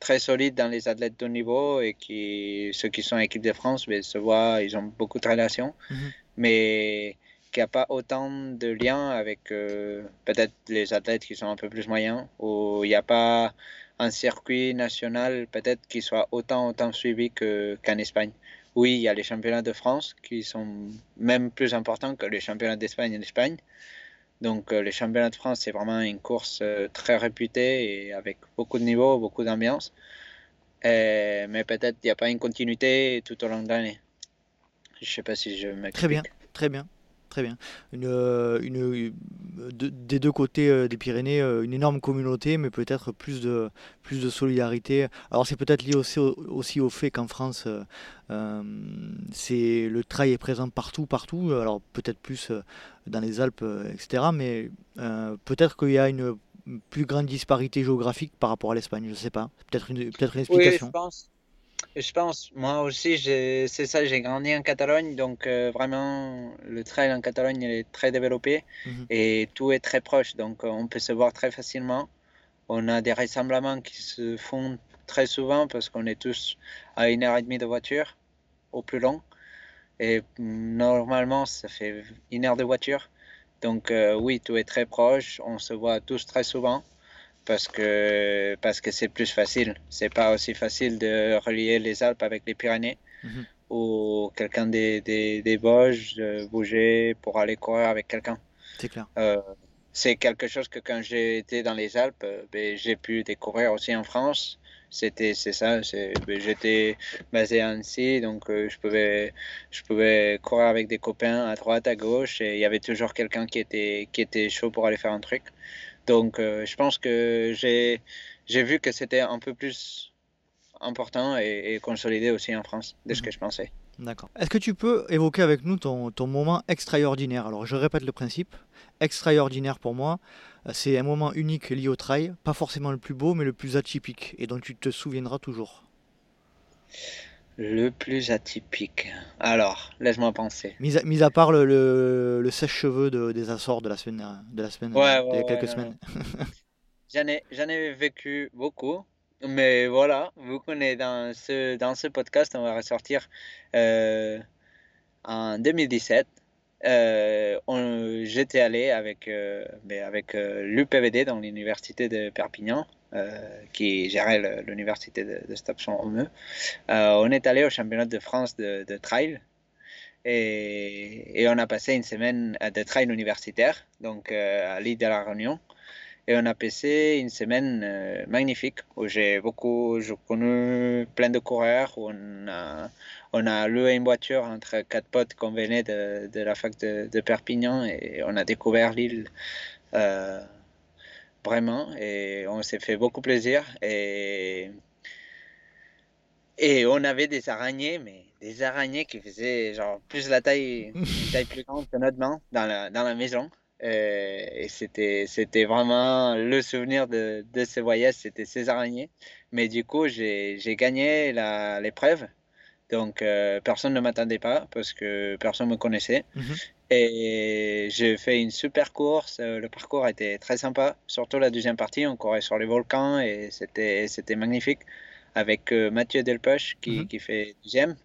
très solide dans les athlètes de haut niveau et qui, ceux qui sont équipe de France mais, ben, se voient, ils ont beaucoup de relations. Mhm mais qui a pas autant de liens avec euh, peut-être les athlètes qui sont un peu plus moyens, ou il n'y a pas un circuit national peut-être qui soit autant, autant suivi qu'en Espagne. Oui, il y a les championnats de France qui sont même plus importants que les championnats d'Espagne en Espagne. Donc euh, les championnats de France, c'est vraiment une course euh, très réputée et avec beaucoup de niveaux, beaucoup d'ambiance. mais peut-être il n'y a pas une continuité tout au long de l'année. Je sais pas si je m'explique. Très bien, très bien. Très bien. Une, euh, une, des deux côtés euh, des Pyrénées, euh, une énorme communauté, mais peut-être plus de, plus de solidarité. Alors c'est peut-être lié aussi au, aussi au fait qu'en France, c'est le trail est présent partout, partout. Alors peut-être plus dans les Alpes, etc. Mais peut-être qu'il y a une plus grande disparité géographique par rapport à l'Espagne. Je ne sais pas. Peut-être une, peut une explication. Oui, je pense. Je pense, moi aussi, c'est ça, j'ai grandi en Catalogne, donc euh, vraiment, le trail en Catalogne est très développé mhm. et tout est très proche, donc euh, on peut se voir très facilement. On a des rassemblements qui se font très souvent parce qu'on est tous à une heure et demie de voiture au plus long. Et normalement, ça fait une heure de voiture. Donc euh, oui, tout est très proche, on se voit tous très souvent parce que parce que c'est plus facile. C'est pas aussi facile de relier les Alpes avec les Pyrénées mhm. ou quelqu'un des, des, des Vosges de bouger pour aller courir avec quelqu'un. C'est clair. Euh, c'est quelque chose que quand j'ai été dans les Alpes, ben, j'ai pu découvrir aussi en France. C'était c'est ça. Ben, j'étais basé à Annecy, donc euh, je pouvais je pouvais courir avec des copains à droite, à gauche, et il y avait toujours quelqu'un qui était qui était chaud pour aller faire un truc. Donc, euh, je pense que j'ai vu que c'était un peu plus important et, consolidé aussi en France de ce que mhm. je pensais. D'accord. Est-ce que tu peux évoquer avec nous ton, ton moment extraordinaire? Alors, je répète le principe. Extraordinaire pour moi, c'est un moment unique lié au trail, pas forcément le plus beau, mais le plus atypique, et dont tu te souviendras toujours. Le plus atypique. Alors, laisse-moi penser. Mis à, mis à part le, le, sèche-cheveux de, des Açores de la semaine, de la semaine, ouais, il y a quelques semaines. j'en, ai, ai vécu beaucoup. Mais voilà, vous connaissez dans ce, dans ce podcast, on va ressortir euh, en 2017. Euh, j'étais allé avec, euh, ben, avec euh, l'UPVD dans l'université de Perpignan qui gérait l'université de, de. Euh, on est allé au championnat de France de, trail et, et, on a passé une semaine de trail universitaire, donc à l'île de la Réunion. Et on a passé une semaine magnifique où j'ai beaucoup, connu plein de coureurs, où on a, on a loué une voiture entre quatre potes qu'on venait de, de, la fac de, Perpignan et on a découvert l'île vraiment, et on s'est fait beaucoup plaisir. Et, et on avait des araignées, mais des araignées qui faisaient genre plus la taille, une taille plus grande que notre main dans la, dans la maison. Et, c'était, c'était vraiment le souvenir de, de ce voyage, c'était ces araignées. Mais du coup, j'ai, j'ai gagné la, l'épreuve. Donc, euh, personne ne m'attendait pas parce que personne ne me connaissait. Mhm. Et j'ai fait une super course. Euh, le parcours était très sympa, surtout la deuxième partie. On courait sur les volcans et c'était, c'était magnifique avec euh, Mathieu Delpoche qui, mhm. qui fait deuxième.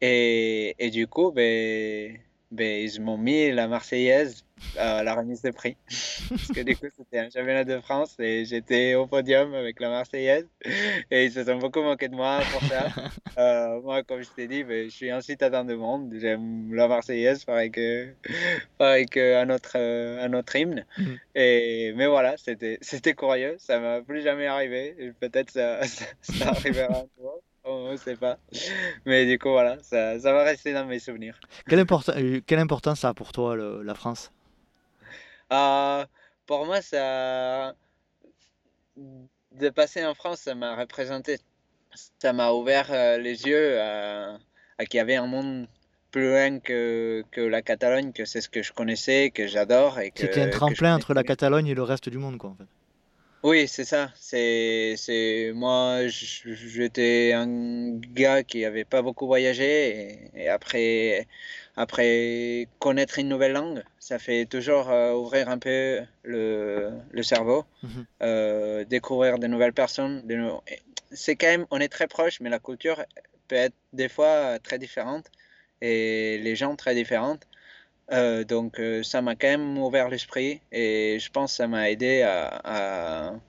Et, et, du coup, ben, ben, ils m'ont mis la Marseillaise à la remise de prix. Parce que du coup, c'était un championnat de France et j'étais au podium avec la Marseillaise. Et ils se sont beaucoup moqués de moi pour ça. Euh, moi, comme je t'ai dit, ben, je suis un citadin de monde. J'aime la Marseillaise, pareil que, pareil que un, autre, un autre hymne. Mm. Et, mais voilà, c'était curieux. Ça m'a plus jamais arrivé. Peut-être ça, ça, ça arrivera un jour on ne sait pas. Mais du coup, voilà, ça, ça, va rester dans mes souvenirs. Quelle, euh, quelle importance ça a pour toi, la France? Euh, Pour moi, ça. De passer en France, ça m'a représenté. Ça m'a ouvert euh, les yeux à, à qu'il y avait un monde plus loin que, que la Catalogne, que c'est ce que je connaissais, que j'adore. C'était un tremplin entre la Catalogne et le reste du monde, quoi, en fait. Oui, c'est ça. C'est, c'est moi, j'étais un gars qui avait pas beaucoup voyagé et, après, après connaître une nouvelle langue, ça fait toujours euh, ouvrir un peu le, le cerveau, mhm. euh, découvrir de nouvelles personnes. C'est quand même, on est très proche, mais la culture peut être des fois très différente et les gens très différentes. Euh, donc euh, ça m'a quand même ouvert l'esprit et je pense que ça m'a aidé à,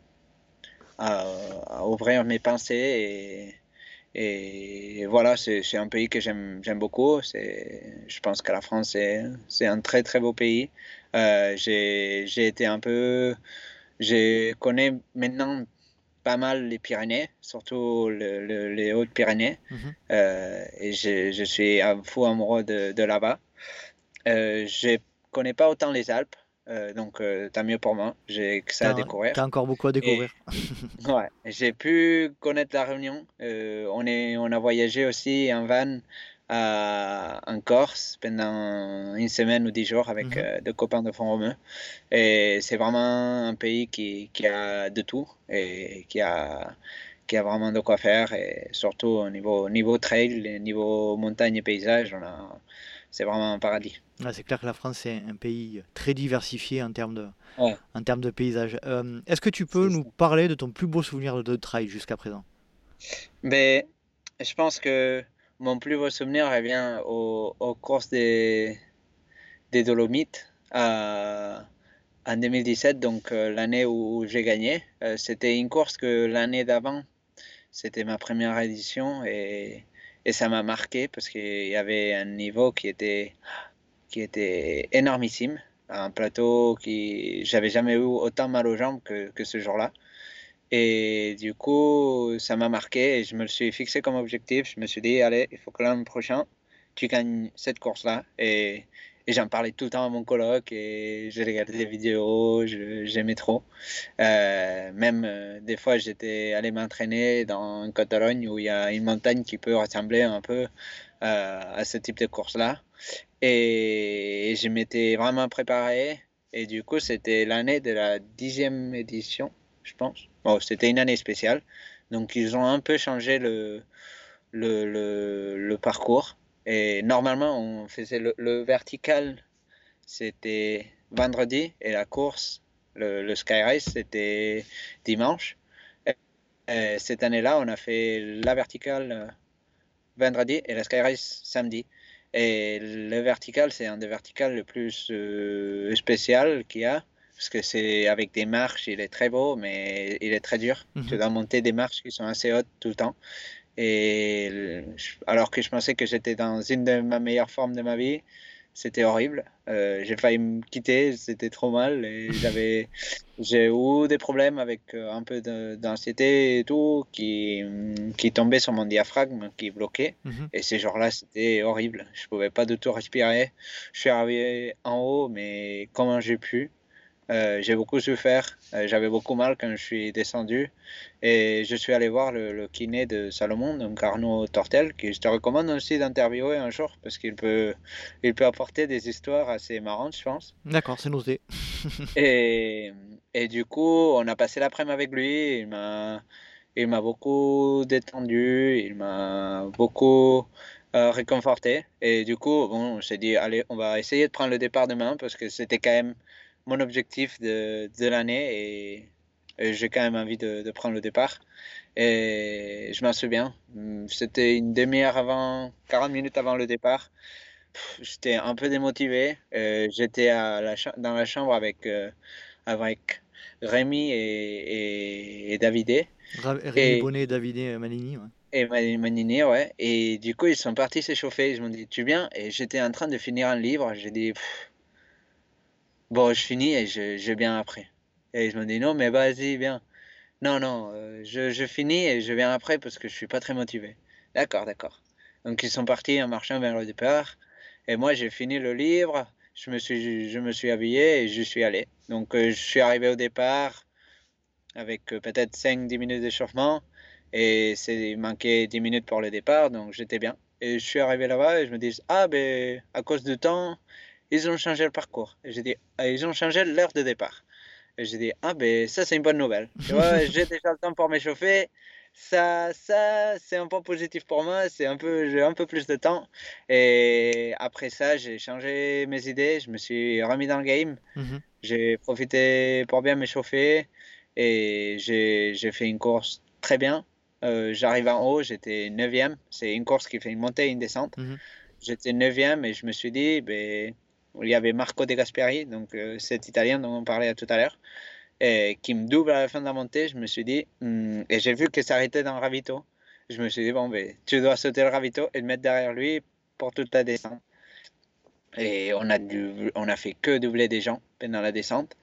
à, ouvrir mes pensées et, et voilà, c'est un pays que j'aime beaucoup. Je pense que la France, c'est un très très beau pays. Euh, J'ai été un peu... Je connais maintenant pas mal les Pyrénées, surtout les Hautes-Pyrénées. Mhm. et je, je, suis un fou amoureux de, de là-bas. Euh, je connais pas autant les Alpes, euh, donc euh, tant mieux pour moi. J'ai que ça à découvrir. Tu as encore beaucoup à découvrir. ouais, j'ai pu connaître la Réunion. on, est, on a voyagé aussi en van à, en Corse pendant une semaine ou dix jours avec mhm. deux copains de font romeu Et c'est vraiment un pays qui, qui, a de tout et qui a, qui a vraiment de quoi faire. Et surtout au niveau, niveau trail, niveau montagne et paysage, on a c'est vraiment un paradis. C'est clair que la France est un pays très diversifié en termes de, en termes de paysage. Euh, est-ce que tu peux nous parler de ton plus beau souvenir de trail jusqu'à présent? Mais, ben, Je pense que mon plus beau souvenir revient aux, aux courses des, des Dolomites en 2017, donc euh, l'année où, j'ai gagné. Euh, c'était une course que l'année d'avant, c'était ma première édition et et ça m'a marqué parce qu'il y avait un niveau qui était, qui était énormissime. Un plateau qui j'avais jamais eu autant mal aux jambes que, ce jour-là. Et du coup, ça m'a marqué et je me le suis fixé comme objectif. Je me suis dit, allez, il faut que l'an prochain, tu gagnes cette course-là. Et et j'en parlais tout le temps à mon coloc et j'ai regardé des vidéos, j'aimais trop. Euh, même euh, des fois, j'étais allé m'entraîner dans Catalogne où il y a une montagne qui peut ressembler un peu euh, à ce type de course-là. Et, je m'étais vraiment préparé. Et du coup, c'était l'année de la dixième édition, je pense. Bon, c'était une année spéciale. Donc, ils ont un peu changé le, le, parcours. Et normalement, on faisait le, vertical, c'était vendredi, et la course, le, le Sky Race, c'était dimanche. Et cette année-là, on a fait la verticale euh, vendredi et la Sky Race samedi. Et le vertical, c'est un des verticales le plus euh, spécial qu'il y a, parce que c'est avec des marches, il est très beau, mais il est très dur. Mhm. Tu dois monter des marches qui sont assez hautes tout le temps. Et alors que je pensais que j'étais dans une de ma meilleures formes de ma vie, c'était horrible. Euh, j'ai failli me quitter, c'était trop mal. Et j'avais, j'ai eu des problèmes avec euh, un peu d'anxiété et tout qui, qui tombait sur mon diaphragme, qui bloquait. Mhm. Et ces jours-là, c'était horrible. Je pouvais pas du tout respirer. Je suis arrivé en haut, mais comment j'ai pu euh, j'ai beaucoup souffert, euh, j'avais beaucoup mal quand je suis descendu et je suis allé voir le, kiné de Salomon, donc Arnaud Tortel, qui je te recommande aussi d'interviewer un jour parce qu'il peut, il peut apporter des histoires assez marrantes, je pense. D'accord, c'est noté. et, et, du coup, on a passé l'après-midi avec lui, il m'a, il m'a beaucoup détendu, il m'a beaucoup euh, réconforté et du coup, bon, on s'est dit, allez, on va essayer de prendre le départ demain parce que c'était quand même mon objectif de, de l'année et, j'ai quand même envie de, de, prendre le départ. Et je m'en souviens, c'était une demi-heure avant, 40 minutes avant le départ. j'étais un peu démotivé. Euh, j'étais dans la chambre avec, avec Rémi et, et, Davidé. Rémi Bonnet et Davidé Manini, ouais. Et Manini, ouais. Et du coup, ils sont partis s'échauffer. Ils m'ont dit, tu viens? Et j'étais en train de finir un livre. J'ai dit, bon, je finis et je, je viens après. Et je me dis, non, mais vas-y, viens. Non, non, euh, je, je, finis et je viens après parce que je suis pas très motivé. D'accord, d'accord. Donc ils sont partis en marchant vers le départ. Et moi, j'ai fini le livre, je me suis, je me suis habillé et je suis allé. Donc euh, je suis arrivé au départ avec euh, peut-être 5-10 minutes d'échauffement. Et il manquait 10 minutes pour le départ, donc j'étais bien. Et je suis arrivé là-bas et je me dis, ah ben, à cause du temps, ils ont changé le parcours. Et j'ai dit, ah, ils ont changé l'heure de départ. Et j'ai dit, ah ben ça c'est une bonne nouvelle. Tu vois, j'ai déjà le temps pour m'échauffer. Ça, ça c'est un point positif pour moi. C'est un peu, j'ai un peu plus de temps. Et après ça, j'ai changé mes idées. Je me suis remis dans le game. Mhm. J'ai profité pour bien m'échauffer. Et j'ai fait une course très bien. Euh, j'arrive en haut, j'étais 9e. C'est une course qui fait une montée et une descente. Mhm. J'étais 9e et je me suis dit, ben, il y avait Marco De Gasperi, donc euh, cet Italien dont on parlait tout à l'heure, qui me double à la fin de la montée. Je me suis dit, hmm, et j'ai vu que ça arrêtait dans le ravito. Je me suis dit, bon, ben, tu dois sauter le ravito et le mettre derrière lui pour toute la descente. Et on a, on a fait que doubler des gens pendant la descente,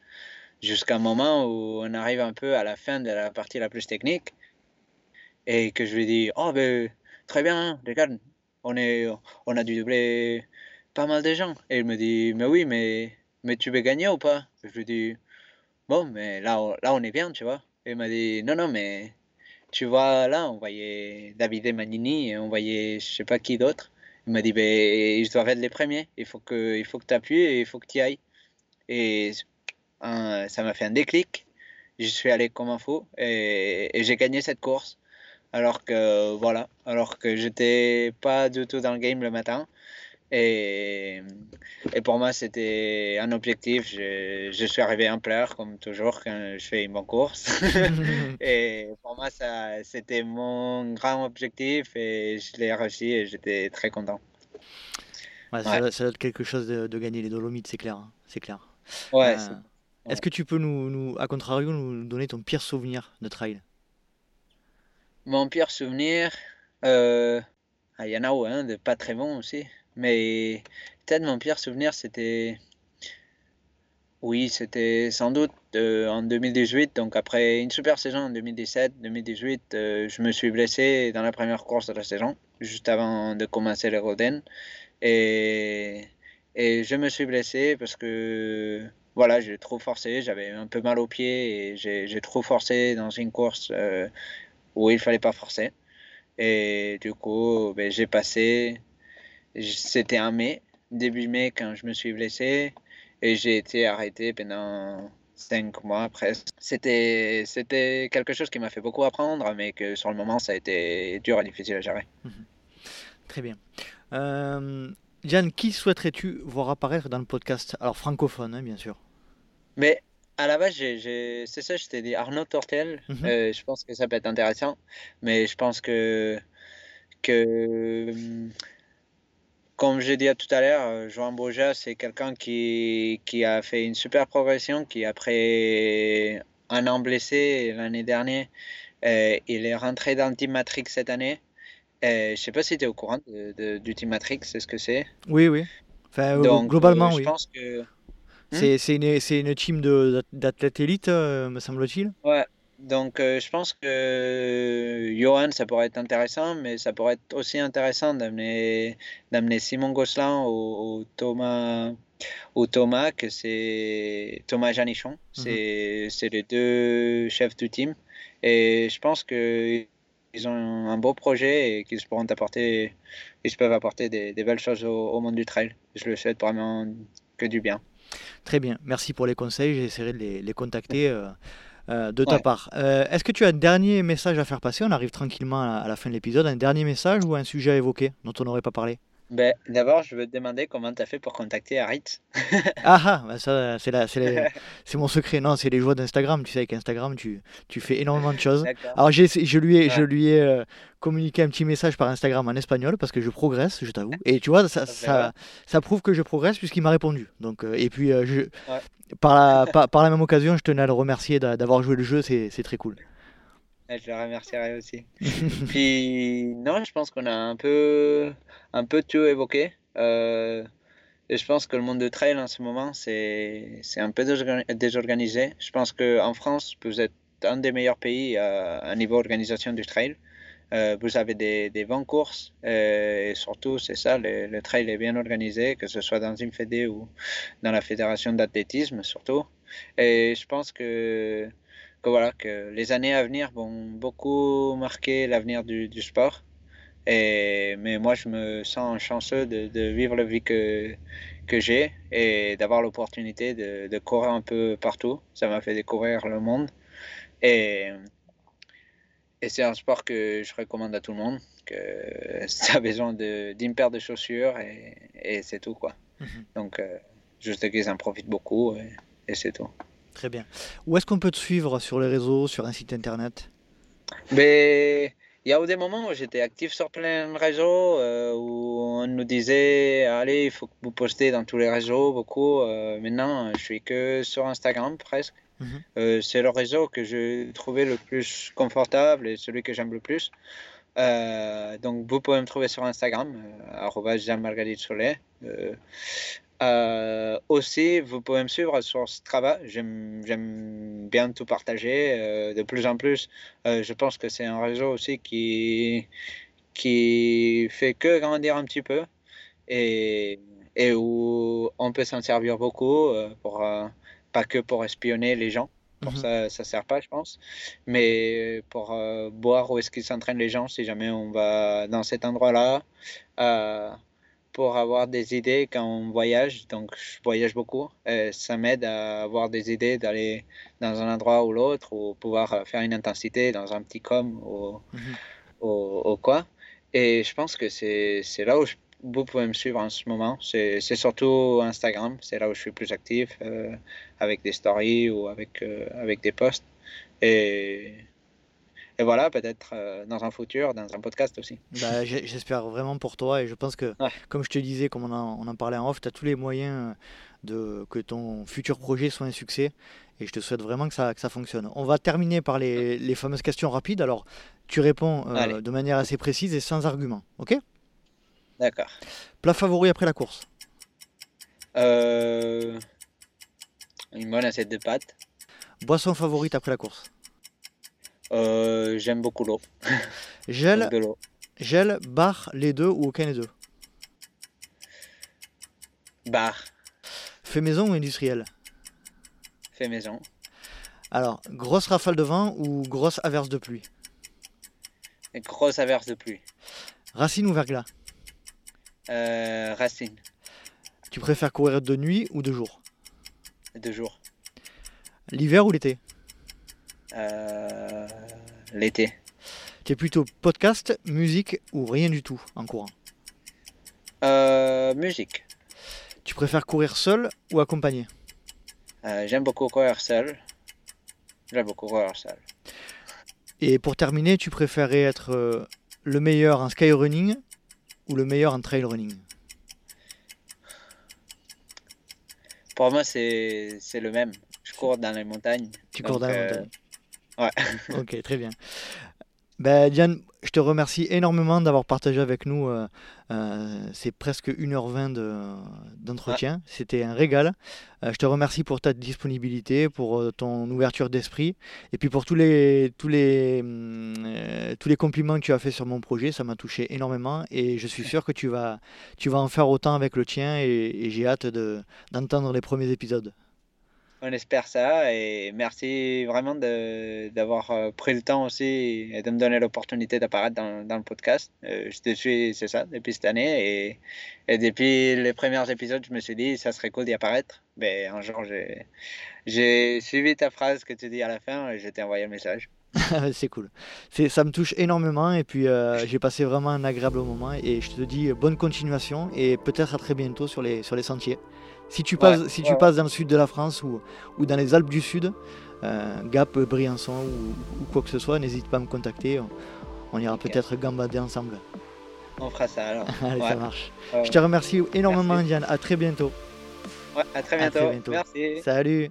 jusqu'à un moment où on arrive un peu à la fin de la partie la plus technique, et que je lui dis, oh, ben, très bien, regarde, on, est, on a dû doubler pas mal de gens. Et il me dit, mais oui, mais, mais tu veux gagner ou pas? Je lui dis, bon, mais là, là on est bien, tu vois. Et il m'a dit, non, non, mais tu vois, là, on voyait David et Manini, et on voyait je sais pas qui d'autre. Il m'a dit, ben, ils doivent être les premiers. Il faut que, tu appuies et il faut que tu ailles. Et ça m'a fait un déclic. Je suis allé comme un fou et, et j'ai gagné cette course. Alors que, voilà, alors que j'étais pas du tout dans le game le matin. Et, et pour moi, c'était un objectif. Je, je, suis arrivé en pleurs, comme toujours, quand je fais une bonne course. et pour moi, c'était mon grand objectif et je l'ai réussi et j'étais très content. Ouais, ça, doit être quelque chose de, de, gagner les Dolomites, c'est clair. Hein, c'est clair. Ouais, euh, Est-ce que tu peux nous, nous, à contrario, nous donner ton pire souvenir de trail? Mon pire souvenir, euh, ah, il y en a un de pas très bon aussi. Mais peut-être mon pire souvenir, c'était. Oui, c'était sans doute euh, en 2018. Donc après une super saison en 2017-2018, euh, je me suis blessé dans la première course de la saison, juste avant de commencer le Roden. Et, et je me suis blessé parce que voilà, j'ai trop forcé, j'avais un peu mal au pied et j'ai trop forcé dans une course euh, où il fallait pas forcer. Et du coup, ben, j'ai passé c'était en mai, début mai, quand je me suis blessé. Et j'ai été arrêté pendant cinq mois presque. C'était, c'était quelque chose qui m'a fait beaucoup apprendre, mais que sur le moment, ça a été dur et difficile à gérer. Mhm. Très bien. Euh, Diane, qui souhaiterais-tu voir apparaître dans le podcast? Alors francophone, hein, bien sûr. Mais à la base, c'est ça, je t'ai dit Arnaud Tortel. Mhm. Euh, je pense que ça peut être intéressant, mais je pense que que comme j'ai dit tout à l'heure, euh, Joan Boja, c'est quelqu'un qui, qui, a fait une super progression, qui après un an blessé l'année dernière, euh, il est rentré dans le Team Matrix cette année. Euh, je ne sais pas si tu es au courant de, du Team Matrix, c'est ce que c'est Oui, oui. Enfin, globalement, oui. Je pense que... C'est hmm? une, une, team d'athlètes élites, me semble-t-il Ouais, donc euh, je pense que Johan, ça pourrait être intéressant, mais ça pourrait être aussi intéressant d'amener, Simon Gosselin ou, Thomas, ou Thomas, que c'est Thomas Janichon. Mhm. C'est, les deux chefs du team. Et je pense qu'ils ont un beau projet et qu'ils pourront apporter, ils peuvent apporter des, belles choses au, monde du trail. Je le souhaite vraiment que du bien. Très bien, merci pour les conseils. J'essaierai de les, les contacter. Euh, euh, de ta part. Euh, est-ce que tu as un dernier message à faire passer? On arrive tranquillement à, la fin de l'épisode. Un dernier message ou un sujet à évoquer dont on n'aurait pas parlé? Ben, D'abord, je veux te demander comment tu as fait pour contacter Harit. Ah ah, ça, c'est mon secret. Non, c'est les joies d'Instagram. Tu sais, avec Instagram, tu, tu fais énormément de choses. Alors, j'ai, je lui ai, je lui ai euh, communiqué un petit message par Instagram en espagnol parce que je progresse, je t'avoue. Et tu vois, ça, Ça fait ça, ça prouve que je progresse puisqu'il m'a répondu. Donc, euh, et puis, euh, je, Ouais. par, la, par, par la même occasion, je tenais à le remercier d'a- d'avoir joué le jeu. C'est très cool. Je le remercierai aussi. Puis non, je pense qu'on a un peu, un peu tout évoqué. Euh, et je pense que le monde de trail en ce moment, c'est, un peu désorga- désorganisé. Je pense qu'en France, vous êtes un des meilleurs pays à, à niveau organisation du trail. Euh, vous avez des, des bonnes courses euh, et surtout, c'est ça, le, le trail est bien organisé, que ce soit dans une fédé ou dans la fédération d'athlétisme surtout. Et je pense que que voilà, que les années à venir vont beaucoup marquer l'avenir du, du sport. Et, mais moi, je me sens chanceux de, de vivre la vie que, que j'ai et d'avoir l'opportunité de, de courir un peu partout. Ça m'a fait découvrir le monde. Et, et c'est un sport que je recommande à tout le monde, que ça a besoin d'une paire de chaussures et, et c'est tout. quoi. Mhm. Donc, euh, juste qu'ils en profitent beaucoup et, et c'est tout. Très bien. Où est-ce qu'on peut te suivre sur les réseaux, sur un site internet? Mais il y a eu des moments où j'étais actif sur plein de réseaux, euh, où on nous disait, allez, il faut que vous postez dans tous les réseaux, beaucoup. Euh, maintenant, je suis que sur Instagram presque. Mhm. Euh, c'est le réseau que j'ai trouvé le plus confortable et celui que j'aime le plus. Euh, donc, vous pouvez me trouver sur Instagram, euh. Euh, euh, aussi, vous pouvez me suivre sur Strava. J'aime, bien tout partager. euh, de plus en plus, je pense que c'est un réseau aussi qui, qui fait que grandir un petit peu et, et où on peut s'en servir beaucoup pour, pas que pour espionner les gens. Pour Mhm. ça, ça sert pas, je pense. Mais pour euh, voir où est-ce qu'ils s'entraînent les gens, si jamais on va dans cet endroit-là, euh, pour avoir des idées quand on voyage. Donc, je voyage beaucoup. Ça m'aide à avoir des idées d'aller dans un endroit ou l'autre, ou pouvoir euh, faire une intensité dans un petit com ou, Mhm. ou, ou quoi. Et je pense que c'est c'est là où je- vous pouvez me suivre en ce moment. C'est surtout Instagram. C'est là où je suis plus actif, euh, avec des stories ou avec, euh, avec des posts. Et, et voilà, peut-être euh, dans un futur, dans un podcast aussi. Bah, j'espère vraiment pour toi et je pense que, Ouais. comme je te disais, comme on en, on en parlait en off, tu as tous les moyens de que ton futur projet soit un succès et je te souhaite vraiment que ça, que ça fonctionne. On va terminer par les, les fameuses questions rapides. Alors, tu réponds de manière assez précise et sans argument. Ok? D'accord. Plat favori après la course Euh, une bonne assiette de pâtes. Boisson favorite après la course Euh, J'aime beaucoup l'eau. Gel, de l'eau. gel, bar, les deux ou aucun des deux Bar, Fait maison ou industriel fait maison. Alors, grosse rafale de vent ou grosse averse de pluie grosse averse de pluie. Racine ou verglas Euh, racine, Tu préfères courir de nuit ou de jour de jour. L'hiver ou l'été Euh, L'été. Tu es plutôt podcast, musique ou rien du tout en courant Euh, musique. Tu préfères courir seul ou accompagné Euh, J'aime beaucoup courir seul. J'aime beaucoup courir seul. Et pour terminer, tu préférais être le meilleur en skyrunning ou le meilleur en trail running Pour moi, c'est le même. Je cours dans les montagnes. Tu cours dans la euh, montagne. ouais. ok, très bien. Ben, Diane, je te remercie énormément d'avoir partagé avec nous. euh, euh, c'est presque 1h20 de- d'entretien. C'était un régal. Euh, je te remercie pour ta disponibilité, pour ton ouverture d'esprit et puis pour tous les, tous, les, hum, tous les compliments que tu as fait sur mon projet. Ça m'a touché énormément et je suis sûr que tu vas, tu vas en faire autant avec le tien et, et j'ai hâte de- d'entendre les premiers épisodes. On espère ça et merci vraiment d'avoir euh, pris le temps aussi et de me donner l'opportunité d'apparaître dans, le podcast. Euh, je te suis, c'est ça, depuis cette année et, depuis les premiers épisodes, je me suis dit ça serait cool d'y apparaître. Mais un jour, j'ai suivi ta phrase que tu dis à la fin et je t'ai envoyé le message. c'est cool. Ça me touche énormément et puis euh, j'ai passé vraiment un agréable moment et je te dis bonne continuation et peut-être à très bientôt sur les sentiers. Si tu passes, si tu passes dans le sud de la France ou, ou dans les Alpes du Sud, euh, Gap, Briançon ou, quoi que ce soit, n'hésite pas à me contacter. On, ira peut-être gambader ensemble. On fera ça alors. Allez, ça marche. je te remercie énormément, Diane. À très bientôt. Ouais, à très bientôt. Merci. Salut.